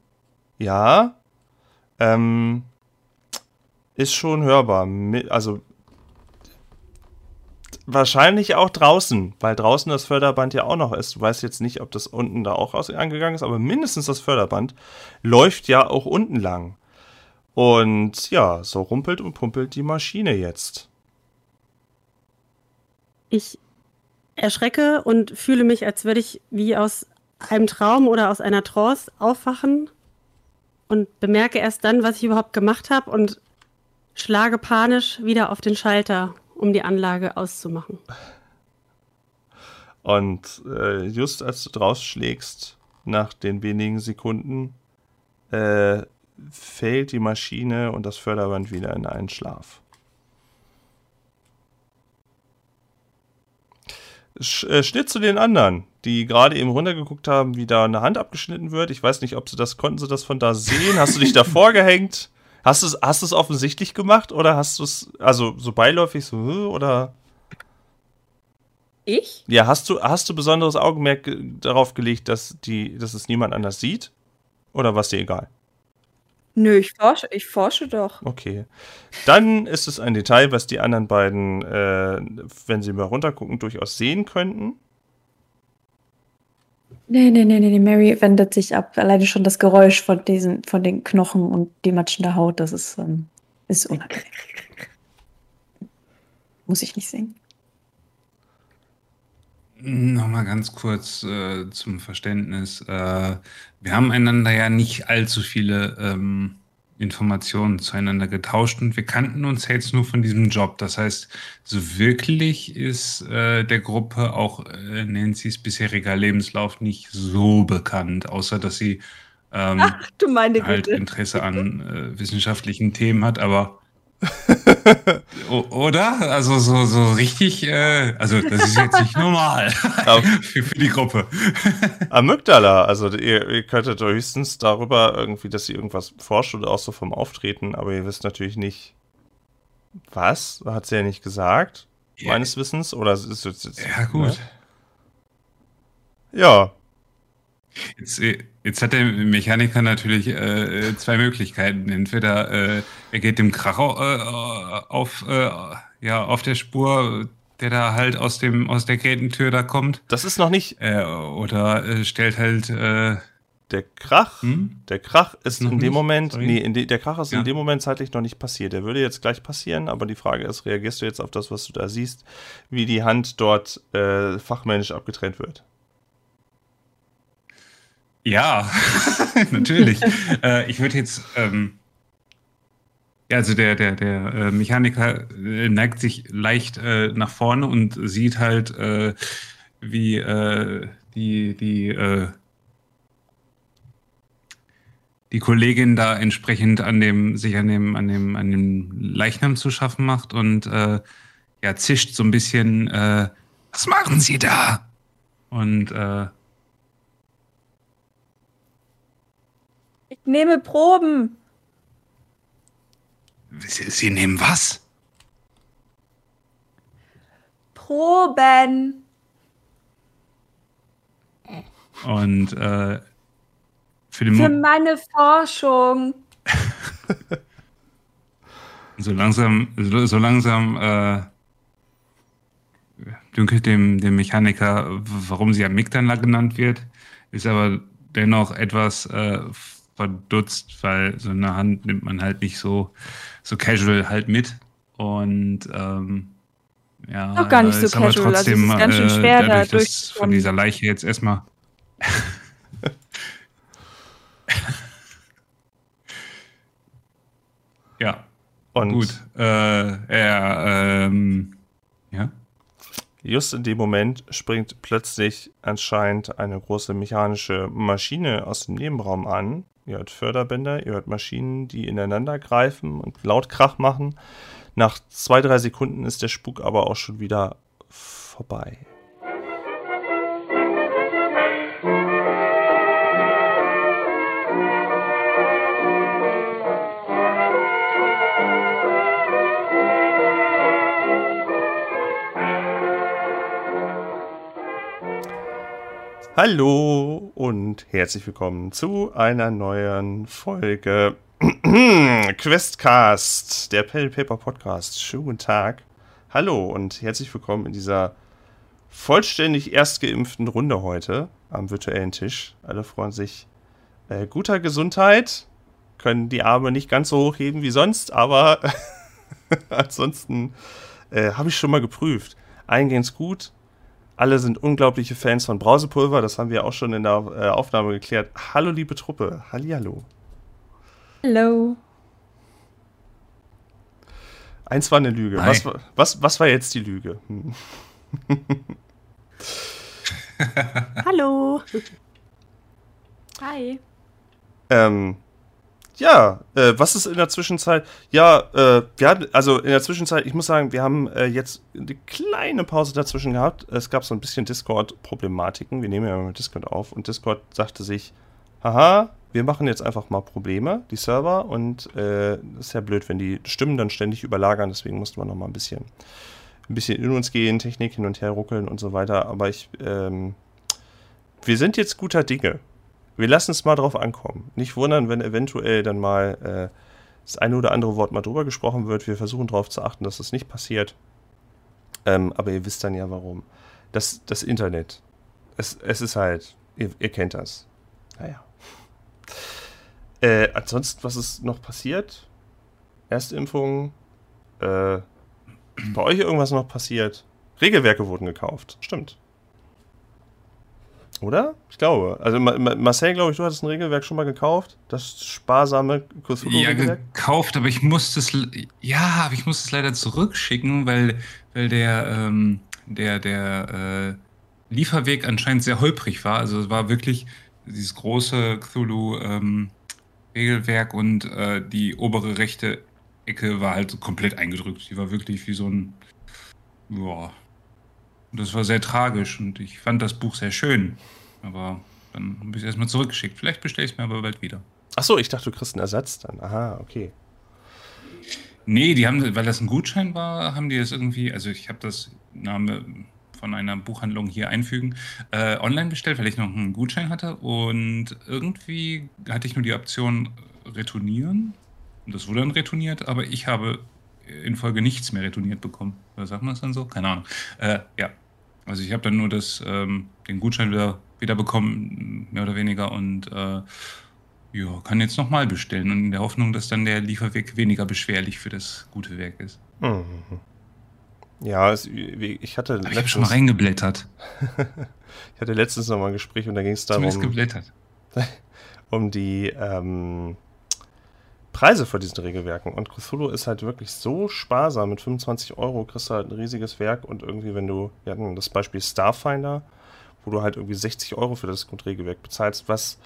Speaker 3: ja, ähm, ist schon hörbar. Also wahrscheinlich auch draußen, weil draußen das Förderband ja auch noch ist. Du weißt jetzt nicht, ob das unten da auch angegangen ist, aber mindestens das Förderband läuft ja auch unten lang. Und ja, so rumpelt und pumpelt die Maschine jetzt.
Speaker 6: Ich erschrecke und fühle mich, als würde ich wie aus einem Traum oder aus einer Trance aufwachen und bemerke erst dann, was ich überhaupt gemacht habe und schlage panisch wieder auf den Schalter, um die Anlage auszumachen.
Speaker 3: Und äh, just als du draus schlägst, nach den wenigen Sekunden, äh, fällt die Maschine und das Förderband wieder in einen Schlaf. Äh, Schnitt zu den anderen, die gerade eben runtergeguckt haben, wie da eine Hand abgeschnitten wird. Ich weiß nicht, ob sie das, konnten sie das von da sehen? Hast du dich davor gehängt? Hast du es hast du's offensichtlich gemacht oder hast du es, also so beiläufig so, oder?
Speaker 2: Ich?
Speaker 3: Ja, hast du, hast du besonderes Augenmerk darauf gelegt, dass, die, dass es niemand anders sieht? Oder war es dir egal?
Speaker 2: Nö, ich forsche, ich forsche doch.
Speaker 3: Okay. Dann ist es ein Detail, was die anderen beiden, äh, wenn sie mal runtergucken, durchaus sehen könnten.
Speaker 5: Nee, nee, nee, nee, Mary wendet sich ab. Alleine schon das Geräusch von diesen, von den Knochen und die matschende Haut, das ist, ähm, ist unangenehm. Muss ich nicht singen.
Speaker 4: Nochmal ganz kurz äh, zum Verständnis. Äh, wir haben einander ja nicht allzu viele ähm, Informationen zueinander getauscht und wir kannten uns jetzt nur von diesem Job. Das heißt, so wirklich ist äh, der Gruppe auch äh, Nancy's bisheriger Lebenslauf nicht so bekannt, außer dass sie ähm,
Speaker 2: Ach,
Speaker 4: halt. Interesse an äh, wissenschaftlichen Themen hat, aber oder? Also so, so richtig, äh, also das ist jetzt nicht normal für, für, die Gruppe.
Speaker 3: Amygdala, also ihr, ihr könntet höchstens darüber irgendwie, dass sie irgendwas forscht oder auch so vom Auftreten, aber ihr wisst natürlich nicht, was, hat sie ja nicht gesagt, ja. meines Wissens, oder ist es jetzt,
Speaker 4: Ja, gut. Ne?
Speaker 3: Ja,
Speaker 4: Jetzt, äh, jetzt hat der Mechaniker natürlich äh, zwei Möglichkeiten. Entweder äh, er geht dem Krach äh, auf, äh, ja, auf der Spur, der da halt aus, dem, aus der Grätentür da kommt.
Speaker 3: Das ist noch nicht.
Speaker 4: Äh, oder stellt halt.
Speaker 3: der Krach, hm? der Krach ist in dem nicht? Moment, Sorry. nee, in de, der Krach ist ja. in dem Moment zeitlich noch nicht passiert. Der würde jetzt gleich passieren, aber die Frage ist, reagierst du jetzt auf das, was du da siehst, wie die Hand dort fachmännisch abgetrennt wird?
Speaker 4: Ja, natürlich. äh, ich würde jetzt, ähm, ja, also der, der, der äh, Mechaniker äh, neigt sich leicht äh, nach vorne und sieht halt, äh, wie äh, die, die, die Kollegin da entsprechend an dem, sich an dem, an dem, an dem Leichnam zu schaffen macht und ja, zischt so ein bisschen, was machen Sie da? Und
Speaker 2: Ich nehme Proben.
Speaker 4: Sie, Sie nehmen was?
Speaker 2: Proben.
Speaker 4: Und äh, für, den
Speaker 2: für meine Forschung.
Speaker 4: So langsam, so, so langsam äh, dünkelt dem, dem Mechaniker, warum sie Amygdala genannt wird, ist aber dennoch etwas äh, verdutzt, weil so eine Hand nimmt man halt nicht so, so casual halt mit. Und ähm, ja,
Speaker 2: Auch gar nicht so casual, also es
Speaker 4: trotzdem,
Speaker 2: ist ganz schön
Speaker 4: äh,
Speaker 2: schwer, da
Speaker 4: dadurch, dass von dieser Leiche jetzt erstmal ja,
Speaker 3: Und
Speaker 4: gut. Äh, er, ähm, ja.
Speaker 3: just in dem Moment springt plötzlich anscheinend eine große mechanische Maschine aus dem Nebenraum an. Ihr hört Förderbänder, ihr hört Maschinen, die ineinander greifen und laut Krach machen. Nach zwei, drei Sekunden ist der Spuk aber auch schon wieder vorbei. Hallo und herzlich willkommen zu einer neuen Folge Questcast, der Pen Paper Podcast. Schönen guten Tag. Hallo und herzlich willkommen in dieser vollständig erstgeimpften Runde heute am virtuellen Tisch. Alle freuen sich äh, guter Gesundheit, können die Arme nicht ganz so hochheben wie sonst, aber ansonsten äh, habe ich schon mal geprüft. Eingehend gut, alle sind unglaubliche Fans von Brausepulver, das haben wir auch schon in der äh, Aufnahme geklärt. Hallo, liebe Truppe. Hallihallo.
Speaker 2: Hallo.
Speaker 3: Eins war eine Lüge. Was, war- was, was war jetzt die Lüge? Hm.
Speaker 6: Hallo.
Speaker 2: Hi.
Speaker 3: Ähm, ja, äh, was ist in der Zwischenzeit? Ja, äh, wir hatten, also in der Zwischenzeit, ich muss sagen, wir haben äh, jetzt eine kleine Pause dazwischen gehabt. Es gab so ein bisschen Discord-Problematiken. Wir nehmen ja immer mit Discord auf und Discord sagte sich, haha, wir machen jetzt einfach mal Probleme, die Server, und äh, ist ja blöd, wenn die Stimmen dann ständig überlagern, deswegen mussten wir noch mal ein bisschen, ein bisschen in uns gehen, Technik hin und her ruckeln und so weiter. Aber ich, ähm, wir sind jetzt guter Dinge. Wir lassen es mal drauf ankommen. Nicht wundern, wenn eventuell dann mal äh, das eine oder andere Wort mal drüber gesprochen wird. Wir versuchen darauf zu achten, dass das nicht passiert. Ähm, aber ihr wisst dann ja warum. Das, das Internet. Es, es ist halt, ihr, ihr kennt das. Naja. Äh, ansonsten, was ist noch passiert? Erstimpfung. Äh, bei euch irgendwas noch passiert? Regelwerke wurden gekauft. Stimmt. Oder? Ich glaube. Also Ma Ma Marcel, glaube ich, du hattest ein Regelwerk schon mal gekauft. Das sparsame
Speaker 4: Ja,
Speaker 3: Cthulhu-Regelwerk.
Speaker 4: gekauft, aber ich musste es, ja, aber ich musste es leider zurückschicken, weil, weil der, ähm, der, der äh, Lieferweg anscheinend sehr holprig war. Also es war wirklich dieses große Cthulhu ähm, Regelwerk und äh, die obere rechte Ecke war halt komplett eingedrückt. Die war wirklich wie so ein, ja, und das war sehr tragisch und ich fand das Buch sehr schön. Aber dann habe ich es erstmal zurückgeschickt. Vielleicht bestelle ich es mir aber bald wieder.
Speaker 3: Achso, ich dachte, du kriegst einen Ersatz dann. Aha, okay.
Speaker 4: Nee, die haben, weil das ein Gutschein war, haben die das irgendwie, also ich habe das Name von einer Buchhandlung hier einfügen, äh, online bestellt, weil ich noch einen Gutschein hatte und irgendwie hatte ich nur die Option retournieren und das wurde dann retourniert, aber ich habe in Folge nichts mehr retourniert bekommen. Oder sagt man das dann so? Keine Ahnung. Äh, ja, also ich habe dann nur das, ähm, den Gutschein wieder, wieder bekommen, mehr oder weniger und äh, ja, kann jetzt nochmal bestellen und in der Hoffnung, dass dann der Lieferweg weniger beschwerlich für das gute Werk ist.
Speaker 3: Mhm. Ja, es, ich hatte
Speaker 4: Aber ich habe schon mal reingeblättert.
Speaker 3: ich hatte letztens noch mal ein Gespräch und da ging es
Speaker 4: Zumindest
Speaker 3: darum,
Speaker 4: geblättert.
Speaker 3: um die ähm, Preise für diesen Regelwerken. Und Cthulhu ist halt wirklich so sparsam. Mit 25 Euro kriegst du halt ein riesiges Werk und irgendwie, wenn du, wir hatten das Beispiel Starfinder, wo du halt irgendwie 60 Euro für das Grundregelwerk bezahlst, was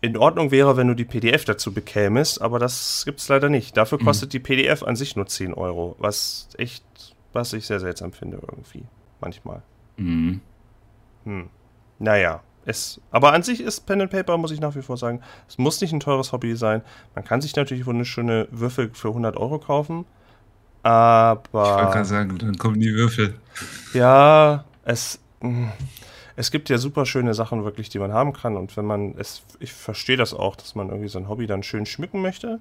Speaker 3: in Ordnung wäre, wenn du die PDF dazu bekämest, aber das gibt's leider nicht. Dafür
Speaker 4: Mhm.
Speaker 3: kostet die PDF an sich nur 10 Euro, was echt, was ich sehr seltsam finde irgendwie, manchmal.
Speaker 4: Mhm.
Speaker 3: Hm. Naja, es, aber an sich ist Pen and Paper, muss ich nach wie vor sagen, es muss nicht ein teures Hobby sein. Man kann sich natürlich wunderschöne Würfel für 100 Euro kaufen,
Speaker 4: Ich wollte
Speaker 3: aber
Speaker 4: gerade sagen, dann kommen die Würfel.
Speaker 3: ja, es, mh, es gibt ja super schöne Sachen wirklich, die man haben kann und wenn man es, ich verstehe das auch, dass man irgendwie sein Hobby dann schön schmücken möchte,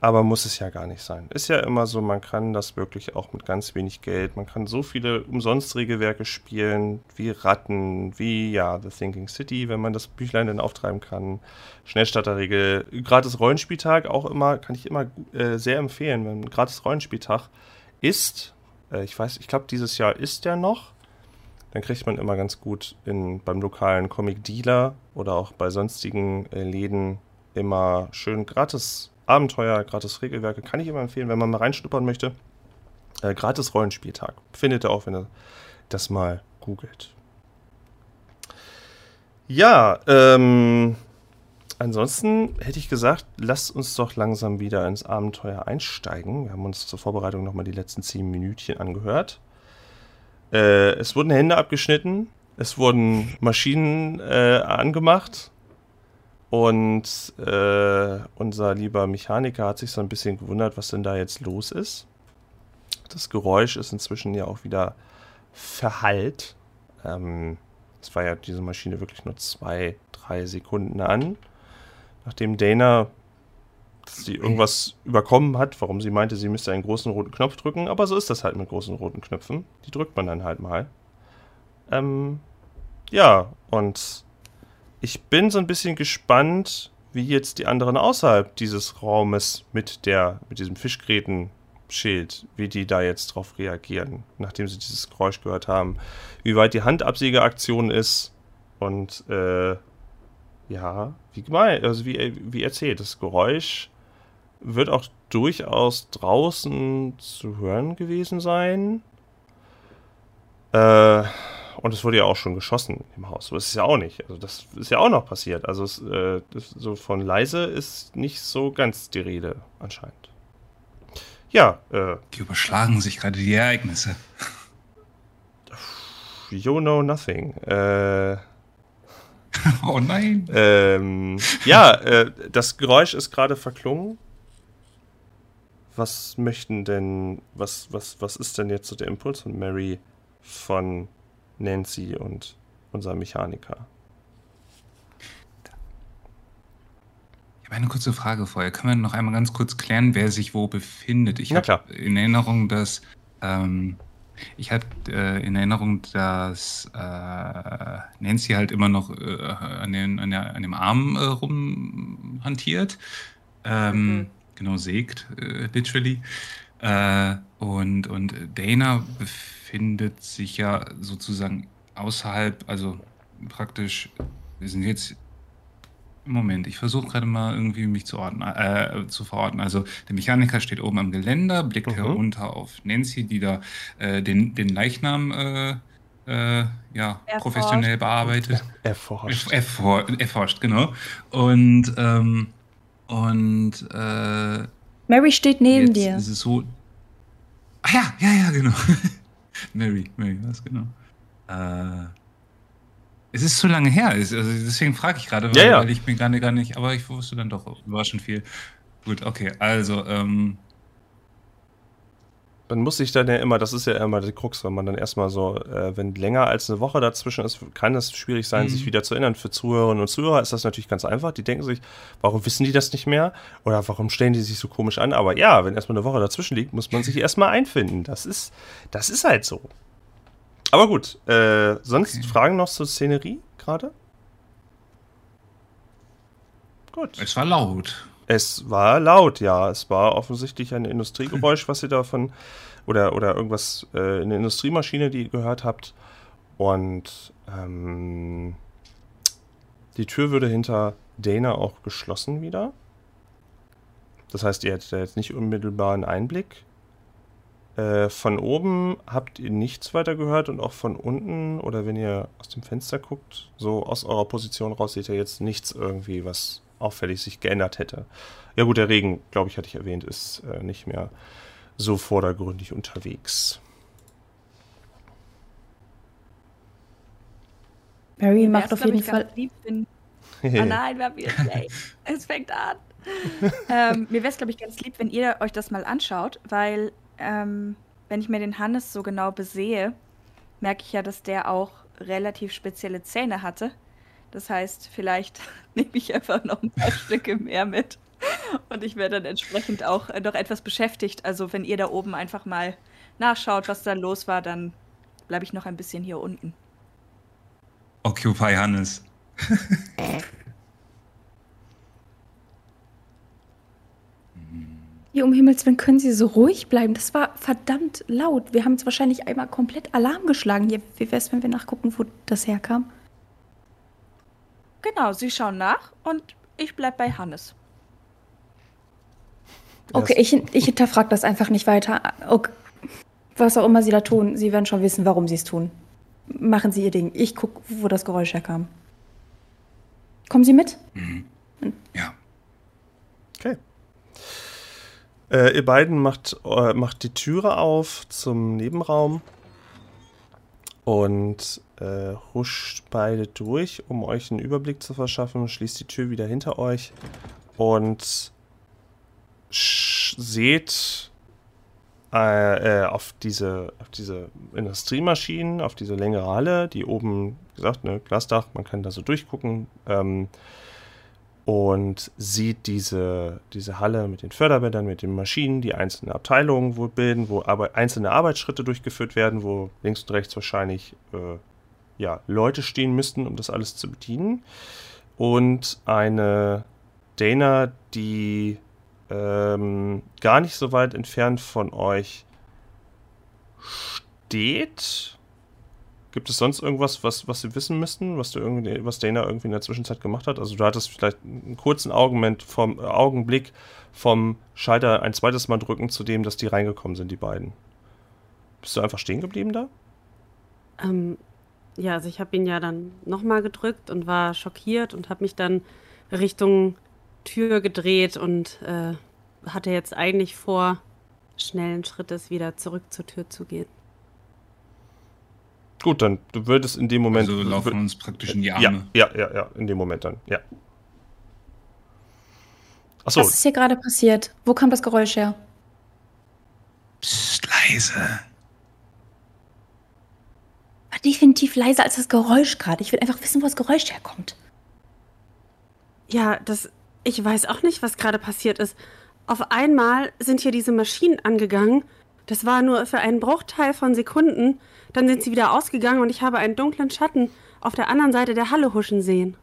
Speaker 3: Aber muss es ja gar nicht sein. Ist ja immer so, man kann das wirklich auch mit ganz wenig Geld. Man kann so viele Umsonst-Regelwerke spielen, wie Ratten, wie ja, The Thinking City, wenn man das Büchlein dann auftreiben kann. Schnellstarterregel, gratis Rollenspieltag auch immer, kann ich immer äh, sehr empfehlen, wenn ein gratis Rollenspieltag ist. Äh, ich weiß, ich glaube, dieses Jahr ist der noch. Dann kriegt man immer ganz gut in, beim lokalen Comic-Dealer oder auch bei sonstigen äh, Läden immer schön gratis Abenteuer, gratis Regelwerke. Kann ich immer empfehlen, wenn man mal reinschnuppern möchte. Äh, gratis Rollenspieltag. Findet ihr auch, wenn ihr das mal googelt. Ja, ähm, ansonsten hätte ich gesagt, lasst uns doch langsam wieder ins Abenteuer einsteigen. Wir haben uns zur Vorbereitung nochmal die letzten zehn Minütchen angehört. Äh, es wurden Hände abgeschnitten, es wurden Maschinen äh, angemacht und äh, unser lieber Mechaniker hat sich so ein bisschen gewundert, was denn da jetzt los ist. Das Geräusch ist inzwischen ja auch wieder verhallt. Ähm, es war ja diese Maschine wirklich nur zwei, drei Sekunden an. Nachdem Dana sie irgendwas überkommen hat, warum sie meinte, sie müsste einen großen roten Knopf drücken, aber so ist das halt mit großen roten Knöpfen. Die drückt man dann halt mal. Ähm, ja, und ich bin so ein bisschen gespannt, wie jetzt die anderen außerhalb dieses Raumes mit der, mit diesem Fischgräten-Schild, wie die da jetzt drauf reagieren, nachdem sie dieses Geräusch gehört haben. Wie weit die Handabsägeaktion ist und äh, ja, wie gemeint, also wie, wie erzählt, das Geräusch wird auch durchaus draußen zu hören gewesen sein. Äh, und es wurde ja auch schon geschossen im Haus. So ist es ja auch nicht. Also das ist ja auch noch passiert. Also es, äh, so von leise ist nicht so ganz die Rede anscheinend. Ja. Äh,
Speaker 4: die überschlagen sich gerade die Ereignisse.
Speaker 3: You know nothing. Äh,
Speaker 4: oh nein.
Speaker 3: Ähm, ja, äh, das Geräusch ist gerade verklungen. Was möchten denn, was, was, was ist denn jetzt so der Impuls von Mary von Nancy und unser Mechaniker.
Speaker 4: Ich habe eine kurze Frage vorher. Können wir noch einmal ganz kurz klären, wer sich wo befindet? Ich
Speaker 3: habe
Speaker 4: in Erinnerung, dass ähm, ich hatte äh, in Erinnerung, dass äh, Nancy halt immer noch äh, an, den, an, der, an, dem Arm äh, rumhantiert. Ähm, mhm. Genau, sägt, äh, literally. Äh, und, und Dana befindet befindet sich ja sozusagen außerhalb, also praktisch, wir sind jetzt Moment, ich versuche gerade mal irgendwie mich zu, ordnen, äh, zu verorten. Also der Mechaniker steht oben am Geländer, blickt mhm. herunter auf Nancy, die da äh, den, den Leichnam äh, äh ja, professionell bearbeitet.
Speaker 3: Erforscht.
Speaker 4: Erfor erforscht, genau. Und, ähm, und äh,
Speaker 5: Mary steht neben dir.
Speaker 4: Ist es so. Ah ja, ja, ja, genau. Mary, Mary, was genau. Äh, es ist zu lange her, also deswegen frage ich gerade, weil,
Speaker 3: ja, ja.
Speaker 4: weil, ich bin gerade gar nicht, aber ich wusste dann doch überraschend viel. Gut, okay, also, ähm,
Speaker 3: man muss sich dann ja immer, das ist ja immer die Krux, wenn man dann erstmal so, äh, wenn länger als eine Woche dazwischen ist, kann es schwierig sein, mhm. sich wieder zu erinnern. Für Zuhörerinnen und Zuhörer ist das natürlich ganz einfach. Die denken sich, warum wissen die das nicht mehr? Oder warum stellen die sich so komisch an? Aber ja, wenn erstmal eine Woche dazwischen liegt, muss man sich erstmal einfinden. Das ist, das ist halt so. Aber gut, äh, sonst okay. Fragen noch zur Szenerie gerade?
Speaker 4: Gut. Es war laut.
Speaker 3: Es war laut, ja. Es war offensichtlich ein Industriegeräusch, was ihr davon oder, oder irgendwas, äh, eine Industriemaschine, die ihr gehört habt. Und ähm, die Tür würde hinter Dana auch geschlossen wieder. Das heißt, ihr hättet da jetzt nicht unmittelbar einen Einblick. Äh, von oben habt ihr nichts weiter gehört und auch von unten oder wenn ihr aus dem Fenster guckt, so aus eurer Position raus, seht ihr jetzt nichts irgendwie, was auffällig sich geändert hätte. Ja gut, der Regen, glaube ich, hatte ich erwähnt, ist äh, nicht mehr so vordergründig unterwegs.
Speaker 5: Mary macht auf jeden Fall. Lieb, oh nein, wir haben wieder Play. es fängt an. ähm, mir wäre es, glaube ich, ganz lieb, wenn ihr euch das mal anschaut, weil ähm, wenn ich mir den Hannes so genau besehe, merke ich ja, dass der auch relativ spezielle Zähne hatte. Das heißt, vielleicht nehme ich einfach noch ein paar Stücke mehr mit.
Speaker 2: Und ich wäre dann entsprechend auch äh, noch etwas beschäftigt. Also wenn ihr da oben einfach mal nachschaut, was da los war, dann bleibe ich noch ein bisschen hier unten.
Speaker 4: Occupy Hannes.
Speaker 5: Hier um Himmels Willen können Sie so ruhig bleiben. Das war verdammt laut. Wir haben jetzt wahrscheinlich einmal komplett Alarm geschlagen. Hier, wie wäre es, wenn wir nachgucken, wo das herkam?
Speaker 2: Genau, Sie schauen nach und ich bleib bei Hannes.
Speaker 5: Okay, ich, ich hinterfrage das einfach nicht weiter. Okay. Was auch immer Sie da tun, Sie werden schon wissen, warum Sie es tun. Machen Sie Ihr Ding. Ich gucke, wo das Geräusch herkam. Kommen Sie mit?
Speaker 4: Mhm. Ja.
Speaker 3: Okay. Äh, ihr beiden macht, äh, macht die Türe auf zum Nebenraum und äh, huscht beide durch, um euch einen Überblick zu verschaffen, schließt die Tür wieder hinter euch und seht äh, äh, auf, diese, auf diese Industriemaschinen, auf diese längere Halle, die oben, wie gesagt, ne, Glasdach, man kann da so durchgucken. Ähm, und sieht diese, diese Halle mit den Förderbändern, mit den Maschinen, die einzelne Abteilungen wohl bilden, wo aber einzelne Arbeitsschritte durchgeführt werden, wo links und rechts wahrscheinlich äh, ja, Leute stehen müssten, um das alles zu bedienen. Und eine Dana, die ähm, gar nicht so weit entfernt von euch steht Gibt es sonst irgendwas, was, was sie wissen müssten, was du irgendwie, was Dana irgendwie in der Zwischenzeit gemacht hat? Also du hattest vielleicht einen kurzen Augenblick vom, äh, Augenblick vom Schalter ein zweites Mal drücken zu dem, dass die reingekommen sind, die beiden. Bist du einfach stehen geblieben da?
Speaker 6: Ähm, ja, also ich habe ihn ja dann nochmal gedrückt und war schockiert und habe mich dann Richtung Tür gedreht und äh, hatte jetzt eigentlich vor, schnellen Schrittes wieder zurück zur Tür zu gehen.
Speaker 3: Gut, dann du würdest in dem Moment.
Speaker 4: Also laufen uns praktisch in die Arme.
Speaker 3: Ja, ja, ja, ja, in dem Moment dann, ja.
Speaker 5: Achso. Was ist hier gerade passiert? Wo kam das Geräusch her?
Speaker 4: Psst, leise.
Speaker 5: War definitiv leiser als das Geräusch gerade. Ich will einfach wissen, wo das Geräusch herkommt.
Speaker 6: Ja, das. Ich weiß auch nicht, was gerade passiert ist. Auf einmal sind hier diese Maschinen angegangen. Das war nur für einen Bruchteil von Sekunden. Dann sind sie wieder ausgegangen und ich habe einen dunklen Schatten auf der anderen Seite der Halle huschen sehen.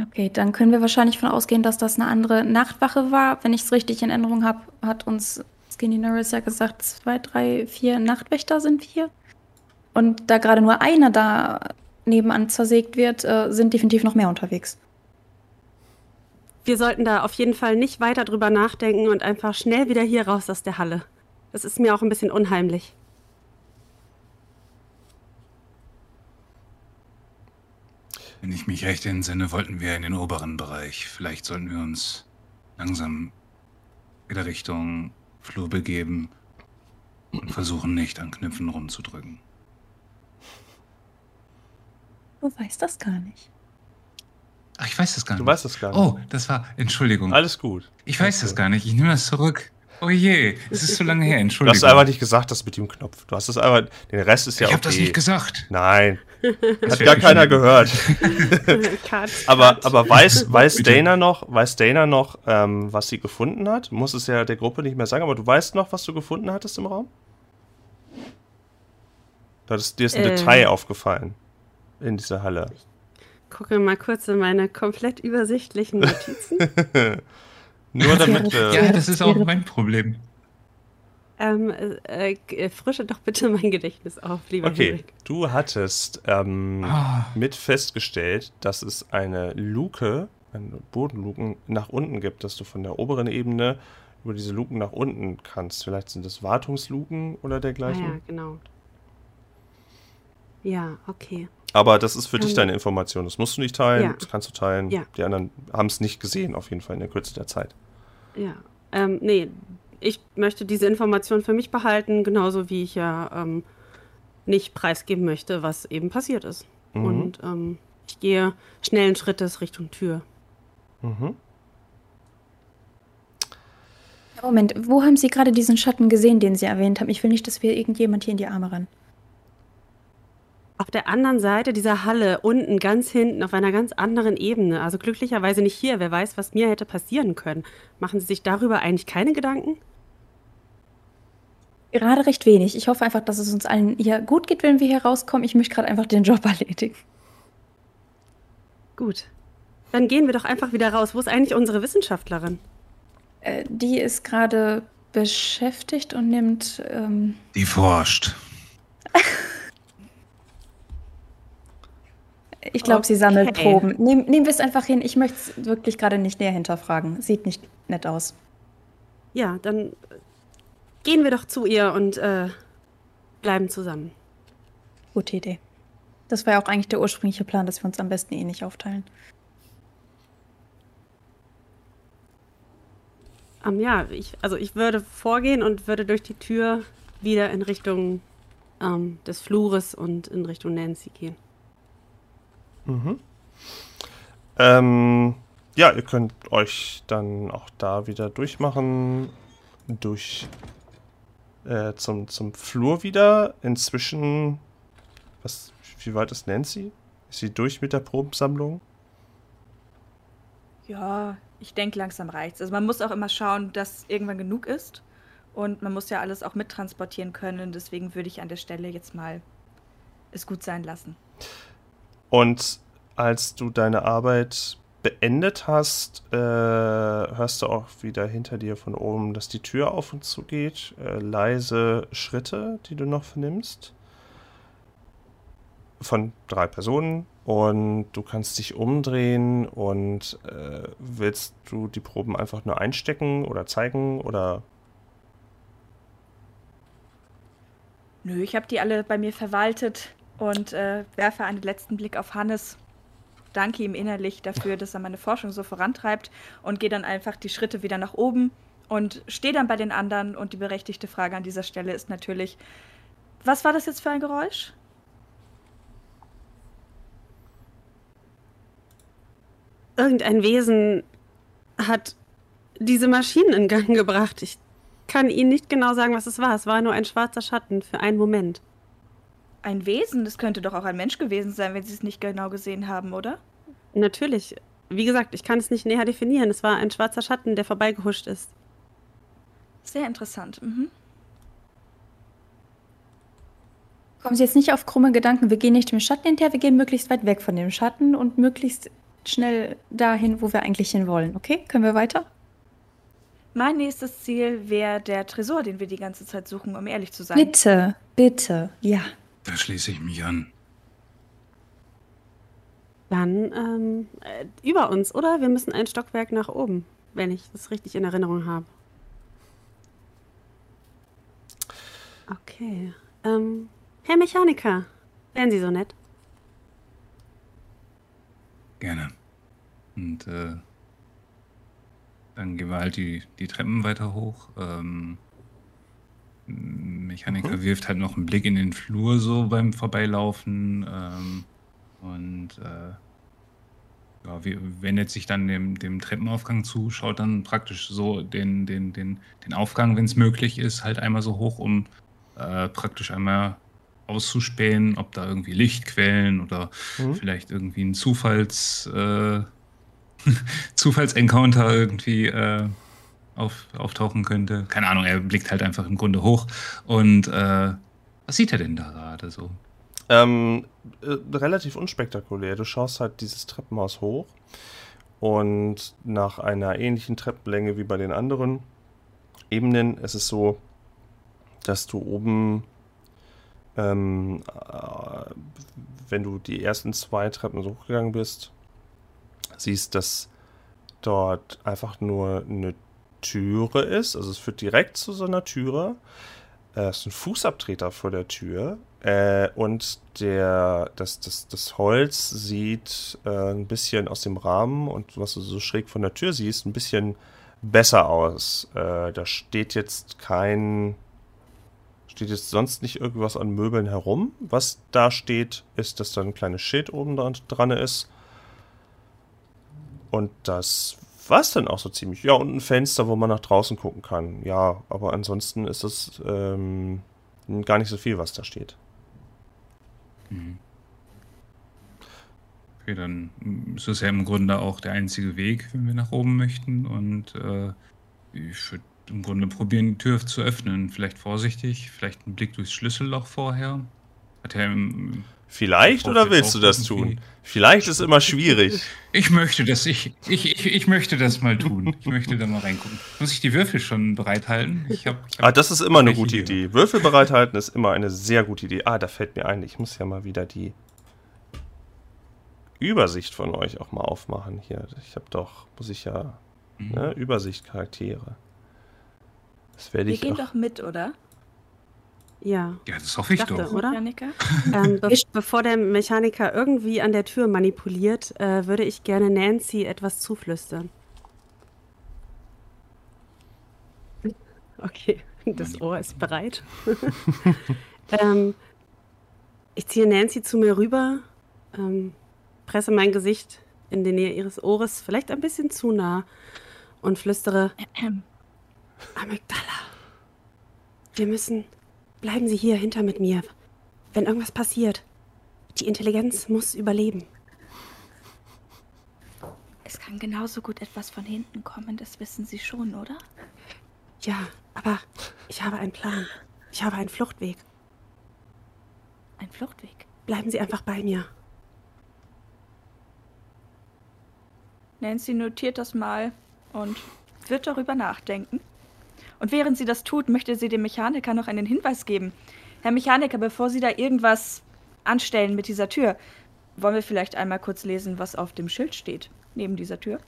Speaker 5: Okay, dann können wir wahrscheinlich von ausgehen, dass das eine andere Nachtwache war. Wenn ich es richtig in Erinnerung habe, hat uns Skinny Norris ja gesagt, zwei, drei, vier Nachtwächter sind wir. Und da gerade nur einer da nebenan zersägt wird, äh, sind definitiv noch mehr unterwegs
Speaker 6: wir sollten da auf jeden Fall nicht weiter drüber nachdenken und einfach schnell wieder hier raus aus der Halle. Das ist mir auch ein bisschen unheimlich.
Speaker 4: Wenn ich mich recht entsinne, wollten wir in den oberen Bereich. Vielleicht sollten wir uns langsam wieder Richtung Flur begeben und versuchen nicht an Knöpfen rumzudrücken.
Speaker 5: Du weißt das gar nicht.
Speaker 4: Ach, ich weiß das gar nicht.
Speaker 3: Du weißt das gar nicht.
Speaker 4: Oh, das war. Entschuldigung.
Speaker 3: Alles gut.
Speaker 4: Ich weiß
Speaker 3: Alles
Speaker 4: das gar nicht. Ich nehme das zurück. Oh je, es ist zu lange her.
Speaker 3: Du
Speaker 4: Entschuldigung.
Speaker 3: hast einfach nicht gesagt, das mit dem Knopf. Du hast das einfach. Den Rest ist ja
Speaker 4: ich
Speaker 3: okay.
Speaker 4: habe das nicht gesagt.
Speaker 3: Nein.
Speaker 4: Das
Speaker 3: Hat gar
Speaker 4: ich
Speaker 3: keiner gehört.
Speaker 6: Cut,
Speaker 3: Aber,
Speaker 6: cut.
Speaker 3: aber weiß, weiß
Speaker 4: Bitte.
Speaker 3: Dana noch, weiß Dana noch, ähm, was sie gefunden hat? Muss es ja der Gruppe nicht mehr sagen, aber du weißt noch, was du gefunden hattest im Raum? Da ist dir ist ein
Speaker 6: Ähm.
Speaker 3: Detail aufgefallen in dieser Halle.
Speaker 6: Gucke mal kurz in meine komplett übersichtlichen Notizen.
Speaker 3: Nur damit wir.
Speaker 4: Ja, das ist auch mein Problem.
Speaker 6: ähm, äh, äh, frische doch bitte mein Gedächtnis auf, lieber
Speaker 3: Okay,
Speaker 6: Henrik.
Speaker 3: du hattest ähm,
Speaker 4: Ah.
Speaker 3: mit festgestellt, dass es eine Luke, eine Bodenluken nach unten gibt, dass du von der oberen Ebene über diese Luken nach unten kannst. Vielleicht sind es Wartungsluken oder
Speaker 6: Ah
Speaker 3: dergleichen.
Speaker 6: ja, genau. Ja, okay.
Speaker 3: Aber das ist für dich
Speaker 6: Ähm,
Speaker 3: deine Information. Das musst du nicht teilen,
Speaker 6: ja.
Speaker 3: das kannst du teilen.
Speaker 6: Ja.
Speaker 3: Die anderen haben es nicht gesehen, auf jeden Fall in der Kürze der Zeit.
Speaker 6: Ja. Ähm, nee, ich möchte diese Information für mich behalten, genauso wie ich ja ähm, nicht preisgeben möchte, was eben passiert ist.
Speaker 3: Mhm.
Speaker 6: Und ähm, ich gehe schnellen Schrittes Richtung Tür.
Speaker 3: Mhm.
Speaker 5: Moment, wo haben Sie gerade diesen Schatten gesehen, den Sie erwähnt haben? Ich will nicht, dass wir irgendjemand hier in die Arme rennen.
Speaker 6: Auf der anderen Seite dieser Halle, unten ganz hinten, auf einer ganz anderen Ebene. Also glücklicherweise nicht hier. Wer weiß, was mir hätte passieren können. Machen Sie sich darüber eigentlich keine Gedanken?
Speaker 5: Gerade recht wenig. Ich hoffe einfach, dass es uns allen hier gut geht, wenn wir hier rauskommen. Ich möchte gerade einfach den Job erledigen.
Speaker 6: Gut. Dann gehen wir doch einfach wieder raus. Wo ist eigentlich unsere Wissenschaftlerin?
Speaker 5: Äh, die ist gerade beschäftigt und nimmt. Ähm
Speaker 4: Die forscht.
Speaker 5: ich glaube, sie sammelt Proben. Nehm, nehmen wir es einfach hin. Ich möchte es wirklich gerade nicht näher hinterfragen. Sieht nicht nett aus.
Speaker 6: Ja, dann gehen wir doch zu ihr und äh, bleiben zusammen.
Speaker 5: Gute Idee. Das war ja auch eigentlich der ursprüngliche Plan, dass wir uns am besten eh nicht aufteilen.
Speaker 6: Um, ja, ich, also ich würde vorgehen und würde durch die Tür wieder in Richtung ähm, des Flures und in Richtung Nancy gehen.
Speaker 3: Mhm. Ähm, ja, ihr könnt euch dann auch da wieder durchmachen. Durch äh, zum, zum Flur wieder. Inzwischen. Was, wie weit ist Nancy? Ist sie durch mit der Probensammlung?
Speaker 2: Ja, ich denke, langsam reicht's. Also man muss auch immer schauen, dass irgendwann genug ist. Und man muss ja alles auch mittransportieren können. Deswegen würde ich an der Stelle jetzt mal es gut sein lassen.
Speaker 3: Und als du deine Arbeit beendet hast, äh, hörst du auch wieder hinter dir von oben, dass die Tür auf und zu geht. Äh, leise Schritte, die du noch vernimmst. Von drei Personen. Und du kannst dich umdrehen und äh, willst du die Proben einfach nur einstecken oder zeigen oder.
Speaker 2: Nö, ich habe die alle bei mir verwaltet und äh, werfe einen letzten Blick auf Hannes danke ihm innerlich dafür, dass er meine Forschung so vorantreibt und gehe dann einfach die Schritte wieder nach oben und stehe dann bei den anderen. Und die berechtigte Frage an dieser Stelle ist natürlich, was war das jetzt für ein Geräusch?
Speaker 6: Irgendein Wesen hat diese Maschinen in Gang gebracht. Ich kann Ihnen nicht genau sagen, was es war. Es war nur ein schwarzer Schatten für einen Moment.
Speaker 2: Ein Wesen? Das könnte doch auch ein Mensch gewesen sein, wenn Sie es nicht genau gesehen haben, oder?
Speaker 6: Natürlich. Wie gesagt, ich kann es nicht näher definieren. Es war ein schwarzer Schatten, der vorbeigehuscht ist.
Speaker 2: Sehr interessant. Mhm.
Speaker 5: Kommen Sie jetzt nicht auf krumme Gedanken. Wir gehen nicht dem Schatten hinterher, wir gehen möglichst weit weg von dem Schatten und möglichst schnell dahin, wo wir eigentlich hin wollen. Okay? Können wir weiter?
Speaker 2: Mein nächstes Ziel wäre der Tresor, den wir die ganze Zeit suchen, um ehrlich zu sein.
Speaker 5: Bitte, bitte, ja.
Speaker 4: Da schließe ich mich an.
Speaker 6: Dann ähm, äh, über uns, oder? Wir müssen ein Stockwerk nach oben, wenn ich das richtig in Erinnerung habe. Okay. Ähm, Herr Mechaniker, wären Sie so nett?
Speaker 4: Gerne. Und äh, dann gehen wir halt die, die Treppen weiter hoch. Ähm, Mechaniker mhm. wirft halt noch einen Blick in den Flur so beim Vorbeilaufen ähm, und äh, ja, wendet sich dann dem, dem Treppenaufgang zu, schaut dann praktisch so den, den, den, den Aufgang, wenn es möglich ist, halt einmal so hoch, um äh, praktisch einmal auszuspähen, ob da irgendwie Lichtquellen oder mhm. vielleicht irgendwie ein Zufalls, äh, Zufallsencounter irgendwie äh, auf, auftauchen könnte. Keine Ahnung, er blickt halt einfach im Grunde hoch. Und äh, was sieht er denn da gerade so?
Speaker 3: Ähm, äh, relativ unspektakulär. Du schaust halt dieses Treppenhaus hoch und nach einer ähnlichen Treppenlänge wie bei den anderen Ebenen ist es so, dass du oben, ähm, äh, wenn du die ersten zwei Treppen so hochgegangen bist, siehst, dass dort einfach nur eine Türe ist. Also es führt direkt zu so einer Türe. Äh, es ist ein Fußabtreter vor der Tür. Äh, und der, das, das, das Holz sieht äh, ein bisschen aus dem Rahmen und was du so schräg von der Tür siehst, ein bisschen besser aus. Äh, da steht jetzt kein. Steht jetzt sonst nicht irgendwas an Möbeln herum. Was da steht, ist, dass da ein kleines Schild oben dran, dran ist. Und das war es dann auch so ziemlich. Ja, und ein Fenster, wo man nach draußen gucken kann. Ja, aber ansonsten ist es ähm, gar nicht so viel, was da steht.
Speaker 4: Mhm. Okay, dann ist das ja im Grunde auch der einzige Weg, wenn wir nach oben möchten. Und äh, ich würde im Grunde probieren, die Tür zu öffnen. Vielleicht vorsichtig, vielleicht einen Blick durchs Schlüsselloch vorher. Hat er im
Speaker 3: Vielleicht oder willst du das tun? Vielleicht ist immer schwierig.
Speaker 4: Ich möchte das, ich, ich, ich, ich möchte das mal tun. Ich möchte da mal reingucken. Muss ich die Würfel schon bereithalten? Ich hab, ich hab
Speaker 3: Ah, das ist immer eine gute
Speaker 4: hier.
Speaker 3: Idee. Würfel bereithalten ist immer eine sehr gute Idee. Ah, da fällt mir ein, ich muss ja mal wieder die Übersicht von euch auch mal aufmachen hier. Ich habe doch, muss ich ja,
Speaker 4: Mhm.
Speaker 3: ne, Übersicht Charaktere. Das werde
Speaker 2: Wir
Speaker 3: ich
Speaker 2: gehen
Speaker 3: auch.
Speaker 2: doch mit, oder?
Speaker 6: Ja.
Speaker 4: Ja, das hoffe ich
Speaker 6: Dachte,
Speaker 4: doch.
Speaker 6: oder? Ähm, be bevor der Mechaniker irgendwie an der Tür manipuliert, äh, würde ich gerne Nancy etwas zuflüstern. Okay, das Ohr ist bereit. ähm, ich ziehe Nancy zu mir rüber, ähm, presse mein Gesicht in die Nähe ihres Ohres, vielleicht ein bisschen zu nah, und flüstere: Amygdala, wir müssen. Bleiben Sie hier hinter mit mir. Wenn irgendwas passiert, die Intelligenz muss überleben.
Speaker 2: Es kann genauso gut etwas von hinten kommen, das wissen Sie schon, oder?
Speaker 6: Ja, aber ich habe einen Plan. Ich habe einen Fluchtweg.
Speaker 2: Ein Fluchtweg.
Speaker 6: Bleiben Sie einfach bei mir.
Speaker 2: Nancy notiert das mal und wird darüber nachdenken. Und während sie das tut, möchte sie dem Mechaniker noch einen Hinweis geben. Herr Mechaniker, bevor Sie da irgendwas anstellen mit dieser Tür, wollen wir vielleicht einmal kurz lesen, was auf dem Schild steht, neben dieser Tür?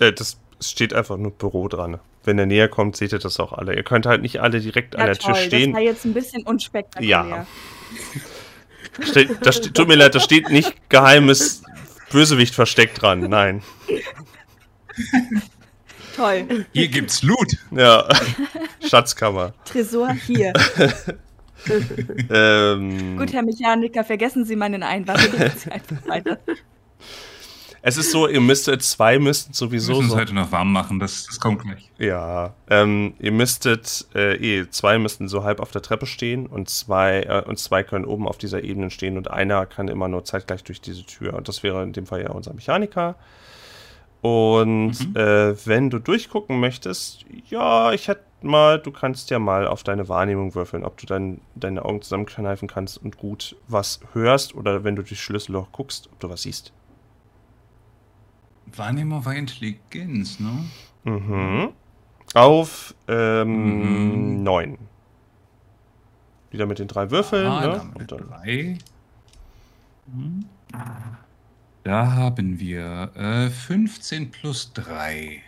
Speaker 3: Äh, das es steht einfach nur Büro dran. Wenn er näher kommt, seht ihr das auch alle. Ihr könnt halt nicht alle direkt an der Tür stehen.
Speaker 2: das war jetzt ein bisschen unspektakulär.
Speaker 3: Ja. Tut mir leid, da steht nicht geheimes Bösewicht versteckt dran. Nein.
Speaker 2: Toll.
Speaker 4: Hier gibt's Loot.
Speaker 3: Ja. Schatzkammer.
Speaker 2: Tresor hier.
Speaker 3: Ähm,
Speaker 2: Gut, Herr Mechaniker, vergessen Sie meinen Einwand. Reden Sie einfach weiter.
Speaker 3: es ist so, ihr müsstet, zwei müssten
Speaker 4: Wir
Speaker 3: sowieso
Speaker 4: müssen uns
Speaker 3: so.
Speaker 4: heute noch warm machen, das, das kommt gleich.
Speaker 3: Ja, ähm, ihr müsstet, äh, eh, zwei müssten so halb auf der Treppe stehen und zwei, äh, und zwei können oben auf dieser Ebene stehen und einer kann immer nur zeitgleich durch diese Tür. Und das wäre in dem Fall ja unser Mechaniker. Und
Speaker 4: Mhm.
Speaker 3: äh, wenn du durchgucken möchtest, ja, ich hätte mal, du kannst ja mal auf deine Wahrnehmung würfeln, ob du dann deine Augen zusammenkneifen kannst und gut was hörst oder wenn du durch Schlüsselloch guckst, ob du was siehst.
Speaker 4: Wahrnehmer war Intelligenz, ne?
Speaker 3: Mhm. Auf ähm,
Speaker 4: Mhm.
Speaker 3: neun. Wieder mit den drei Würfeln.
Speaker 4: Ah,
Speaker 3: ne? dann,
Speaker 4: drei. Hm. Da haben wir äh, 15 plus 3.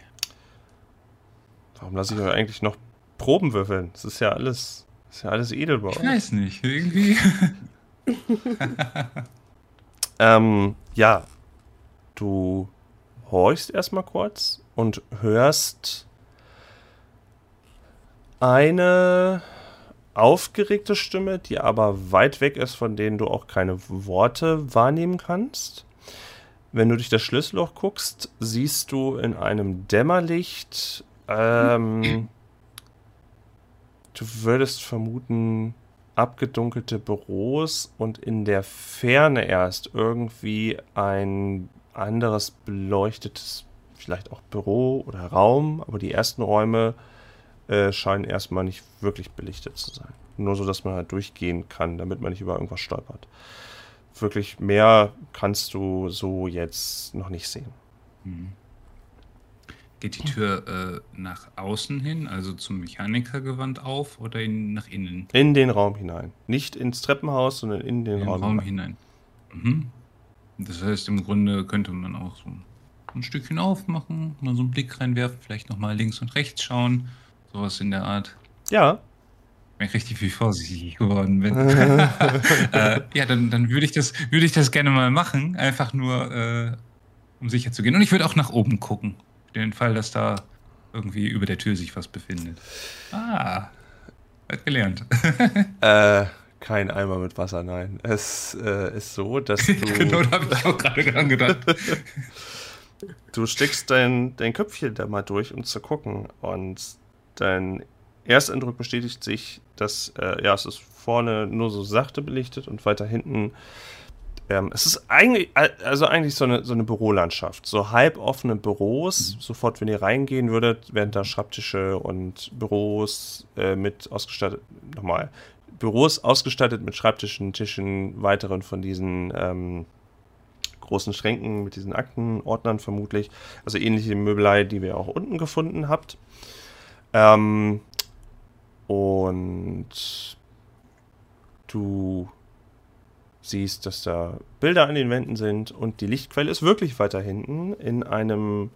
Speaker 3: warum lasse ich euch eigentlich noch Proben würfeln? Das ist ja alles, ist ja alles edel bei
Speaker 4: Ich
Speaker 3: euch.
Speaker 4: weiß nicht, irgendwie.
Speaker 3: Ähm, ja, du horchst erstmal kurz und hörst eine aufgeregte Stimme, die aber weit weg ist, von denen du auch keine Worte wahrnehmen kannst. Wenn du durch das Schlüsselloch guckst, siehst du in einem Dämmerlicht, ähm, du würdest vermuten, abgedunkelte Büros und in der Ferne erst irgendwie ein anderes beleuchtetes, vielleicht auch Büro oder Raum, aber die ersten Räume äh, scheinen erstmal nicht wirklich belichtet zu sein. Nur so, dass man halt durchgehen kann, damit man nicht über irgendwas stolpert. Wirklich mehr kannst du so jetzt noch nicht sehen.
Speaker 4: Hm. Geht die Tür äh, nach außen hin, also zum Mechanikergewand auf oder in, nach innen?
Speaker 3: In den Raum hinein. Nicht ins Treppenhaus, sondern in den
Speaker 4: In den
Speaker 3: Raum,
Speaker 4: Raum
Speaker 3: hinein.
Speaker 4: hinein. Mhm. Das heißt, im Grunde könnte man auch so ein Stückchen aufmachen, mal so einen Blick reinwerfen, vielleicht nochmal links und rechts schauen. Sowas in der Art.
Speaker 3: Ja,
Speaker 4: Ich richtig viel vorsichtig geworden bin. äh, ja, dann, dann würde ich, das, würde ich das gerne mal machen. Einfach nur, äh, um sicher zu gehen. Und ich würde auch nach oben gucken. Für den Fall, dass da irgendwie über der Tür sich was befindet. Ah, hat gelernt.
Speaker 3: Äh, kein Eimer mit Wasser, nein. Es äh, ist so, dass du,
Speaker 4: genau, da habe ich auch gerade dran gedacht.
Speaker 3: du steckst dein, dein Köpfchen da mal durch, um zu gucken. Und dein Ersteindruck bestätigt sich, dass, äh, ja, es ist vorne nur so sachte belichtet und weiter hinten. Ähm, es ist eigentlich, also eigentlich so eine, so eine Bürolandschaft. So halboffene Büros. Mhm. Sofort, wenn ihr reingehen würdet, wären da Schreibtische und Büros äh, mit ausgestattet. Nochmal. Büros ausgestattet mit Schreibtischen, Tischen, weiteren von diesen ähm, großen Schränken mit diesen Aktenordnern vermutlich. Also ähnliche Möbelei, die wir auch unten gefunden habt. Ähm, und du siehst, dass da Bilder an den Wänden sind und die Lichtquelle ist wirklich weiter hinten in einem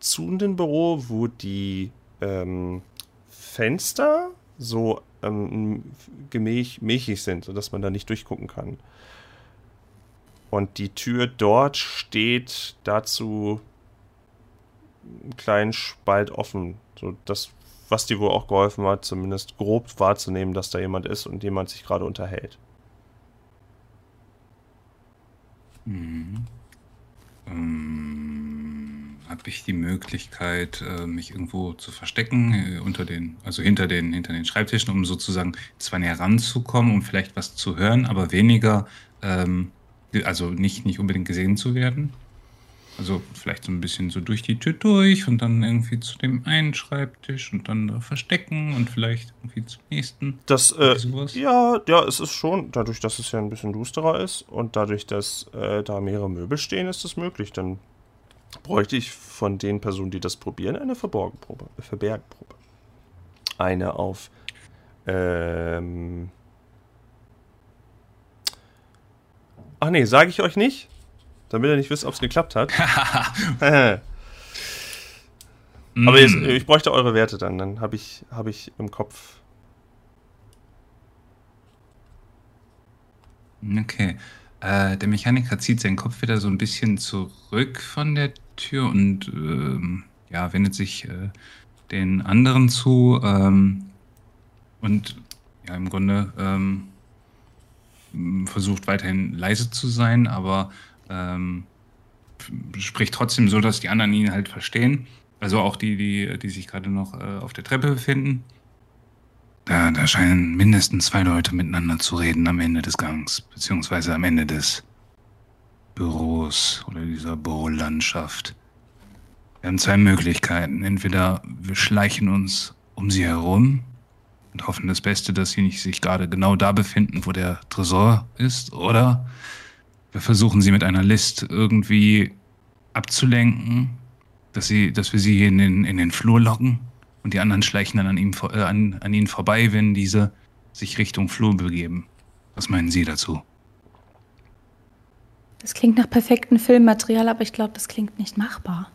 Speaker 3: zuhenden Büro, wo die ähm, Fenster so ähm, gemäch, milchig sind, sodass man da nicht durchgucken kann. Und die Tür dort steht dazu einen kleinen Spalt offen. So das, was dir wohl auch geholfen hat, zumindest grob wahrzunehmen, dass da jemand ist und jemand sich gerade unterhält.
Speaker 4: Mhm. Ähm, Habe ich die Möglichkeit, äh, mich irgendwo zu verstecken, äh, unter den, also hinter den, hinter den Schreibtischen, um sozusagen zwar näher ranzukommen, um vielleicht was zu hören, aber weniger ähm, also nicht, nicht unbedingt gesehen zu werden. Also vielleicht so ein bisschen so durch die Tür durch und dann irgendwie zu dem einen Schreibtisch und dann da verstecken und vielleicht irgendwie zum nächsten.
Speaker 3: Das, äh, ja, ja, es ist schon, dadurch, dass es ja ein bisschen dusterer ist und dadurch, dass äh, da mehrere Möbel stehen, ist es möglich. Dann bräuchte ich von den Personen, die das probieren, eine Verborgenprobe, Verbergprobe. Eine auf ähm, Ach nee, sage ich euch nicht, damit ihr nicht wisst, ob es geklappt hat. Aber jetzt, mm. ich bräuchte eure Werte dann, dann habe ich, hab ich im Kopf.
Speaker 4: Okay. Äh, der Mechaniker zieht seinen Kopf wieder so ein bisschen zurück von der Tür und ähm, ja, wendet sich äh, den anderen zu ähm, und ja, im Grunde ähm, versucht weiterhin leise zu sein, aber ähm, spricht trotzdem so, dass die anderen ihn halt verstehen. Also auch die, die, die sich gerade noch äh, auf der Treppe befinden. Da, da scheinen mindestens zwei Leute miteinander zu reden am Ende des Gangs, beziehungsweise am Ende des Büros oder dieser Bürolandschaft. Wir haben zwei Möglichkeiten. Entweder wir schleichen uns um sie herum und hoffen das Beste, dass sie nicht sich gerade genau da befinden, wo der Tresor ist, oder versuchen sie mit einer List irgendwie abzulenken, dass, sie, dass wir sie in den, in den Flur locken und die anderen schleichen dann an, ihm, äh, an, an ihnen vorbei, wenn diese sich Richtung Flur begeben. Was meinen Sie dazu?
Speaker 5: Das klingt nach perfektem Filmmaterial, aber ich glaube, das klingt nicht machbar.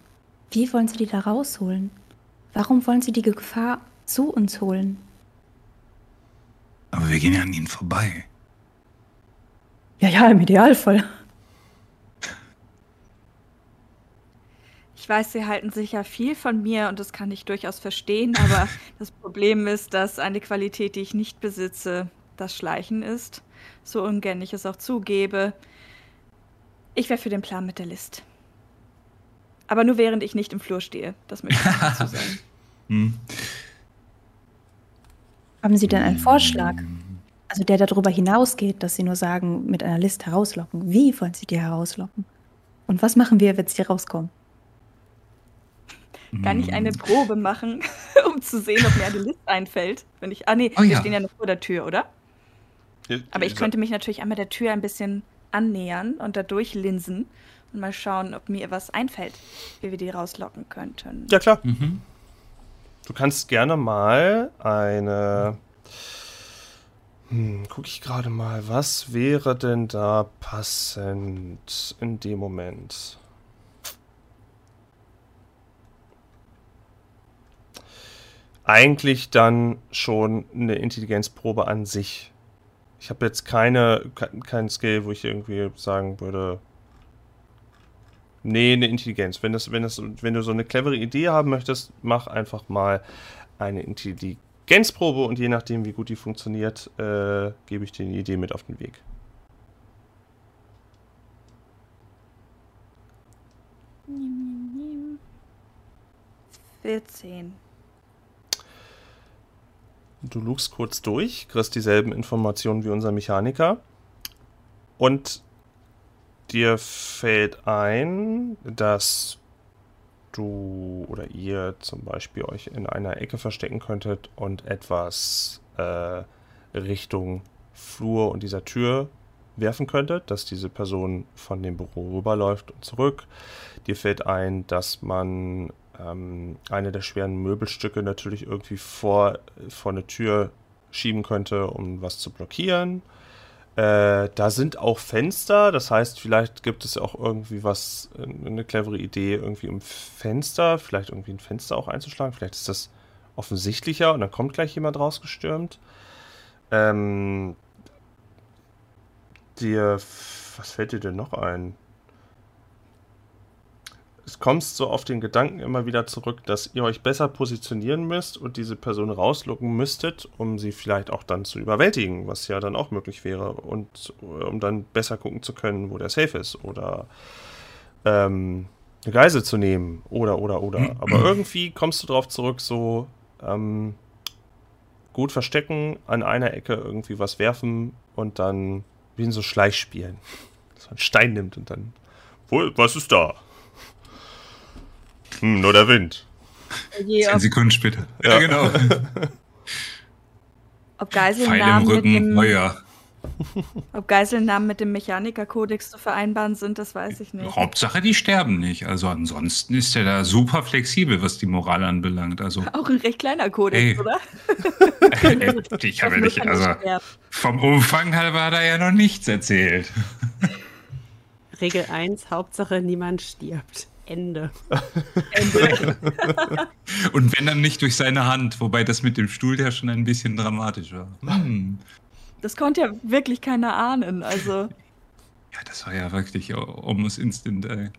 Speaker 5: Wie wollen Sie die da rausholen? Warum wollen Sie die Gefahr zu uns holen?
Speaker 4: Aber wir gehen ja an ihnen vorbei.
Speaker 5: Ja, ja, im Idealfall.
Speaker 2: Ich weiß, sie halten sicher viel von mir und das kann ich durchaus verstehen, aber das Problem ist, dass eine Qualität, die ich nicht besitze, das Schleichen ist. So ungern ich es auch zugebe. Ich wäre für den Plan mit der List. Aber nur während ich nicht im Flur stehe. Das möchte ich dazu sagen. hm.
Speaker 5: Haben Sie denn einen Vorschlag? Also der darüber hinausgeht, dass Sie nur sagen, mit einer List herauslocken. Wie wollen Sie die herauslocken? Und was machen wir, wenn Sie rauskommen?
Speaker 2: Kann ich eine Probe machen, um zu sehen, ob mir eine List einfällt? Wenn ich, ah nee, oh, wir ja. stehen ja noch vor der Tür, oder? Aber ich könnte mich natürlich einmal der Tür ein bisschen annähern und da durchlinsen und mal schauen, ob mir was einfällt, wie wir die rauslocken könnten.
Speaker 3: Ja, klar. Mhm. Du kannst gerne mal eine. Hm, guck ich gerade mal, was wäre denn da passend in dem Moment? Eigentlich dann schon eine Intelligenzprobe an sich. Ich habe jetzt keine, kein Skill, wo ich irgendwie sagen würde, Nee, eine Intelligenz. Wenn, das, wenn, das, wenn du so eine clevere Idee haben möchtest, mach einfach mal eine Intelligenzprobe und je nachdem, wie gut die funktioniert, äh, gebe ich dir eine Idee mit auf den Weg.
Speaker 2: Vierzehn.
Speaker 3: du lugst kurz durch, kriegst dieselben Informationen wie unser Mechaniker. Und dir fällt ein, dass du oder ihr zum Beispiel euch in einer Ecke verstecken könntet und etwas äh, Richtung Flur und dieser Tür werfen könntet, dass diese Person von dem Büro rüberläuft und zurück. Dir fällt ein, dass man ähm, eine der schweren Möbelstücke natürlich irgendwie vor, vor eine Tür schieben könnte, um was zu blockieren. Äh, da sind auch Fenster, das heißt, vielleicht gibt es auch irgendwie was, eine clevere Idee, irgendwie im Fenster, vielleicht irgendwie ein Fenster auch einzuschlagen. Vielleicht ist das offensichtlicher und dann kommt gleich jemand rausgestürmt. Ähm, dir, was fällt dir denn noch ein? Es kommt so auf den Gedanken immer wieder zurück, dass ihr euch besser positionieren müsst und diese Person rauslocken müsstet, um sie vielleicht auch dann zu überwältigen, was ja dann auch möglich wäre und äh, um dann besser gucken zu können, wo der Safe ist oder ähm, eine Geise zu nehmen oder oder oder. Aber irgendwie kommst du darauf zurück, so ähm, gut verstecken, an einer Ecke irgendwie was werfen und dann wie in so Schleichspielen. So einen Stein nimmt und dann. Wo, was ist da? Hm, nur der Wind.
Speaker 4: Je, Zehn Sekunden später. Ja, ja genau.
Speaker 2: Ob Geiselnamen mit dem, Feuer. Ob Geiselnamen mit dem Mechanikerkodex zu vereinbaren sind, das weiß ich nicht.
Speaker 4: Hauptsache, die sterben nicht. Also ansonsten ist er da super flexibel, was die Moral anbelangt. Also
Speaker 2: auch ein recht kleiner Kodex, hey. oder?
Speaker 4: ich habe ja nicht, also vom Umfang halber hat er ja noch nichts erzählt.
Speaker 6: Regel 1, Hauptsache niemand stirbt. Ende. Ende.
Speaker 4: Und wenn dann nicht durch seine Hand, wobei das mit dem Stuhl ja schon ein bisschen dramatisch war. Hm.
Speaker 2: Das konnte ja wirklich keiner ahnen, also.
Speaker 4: Ja, das war ja wirklich almost instant, ey.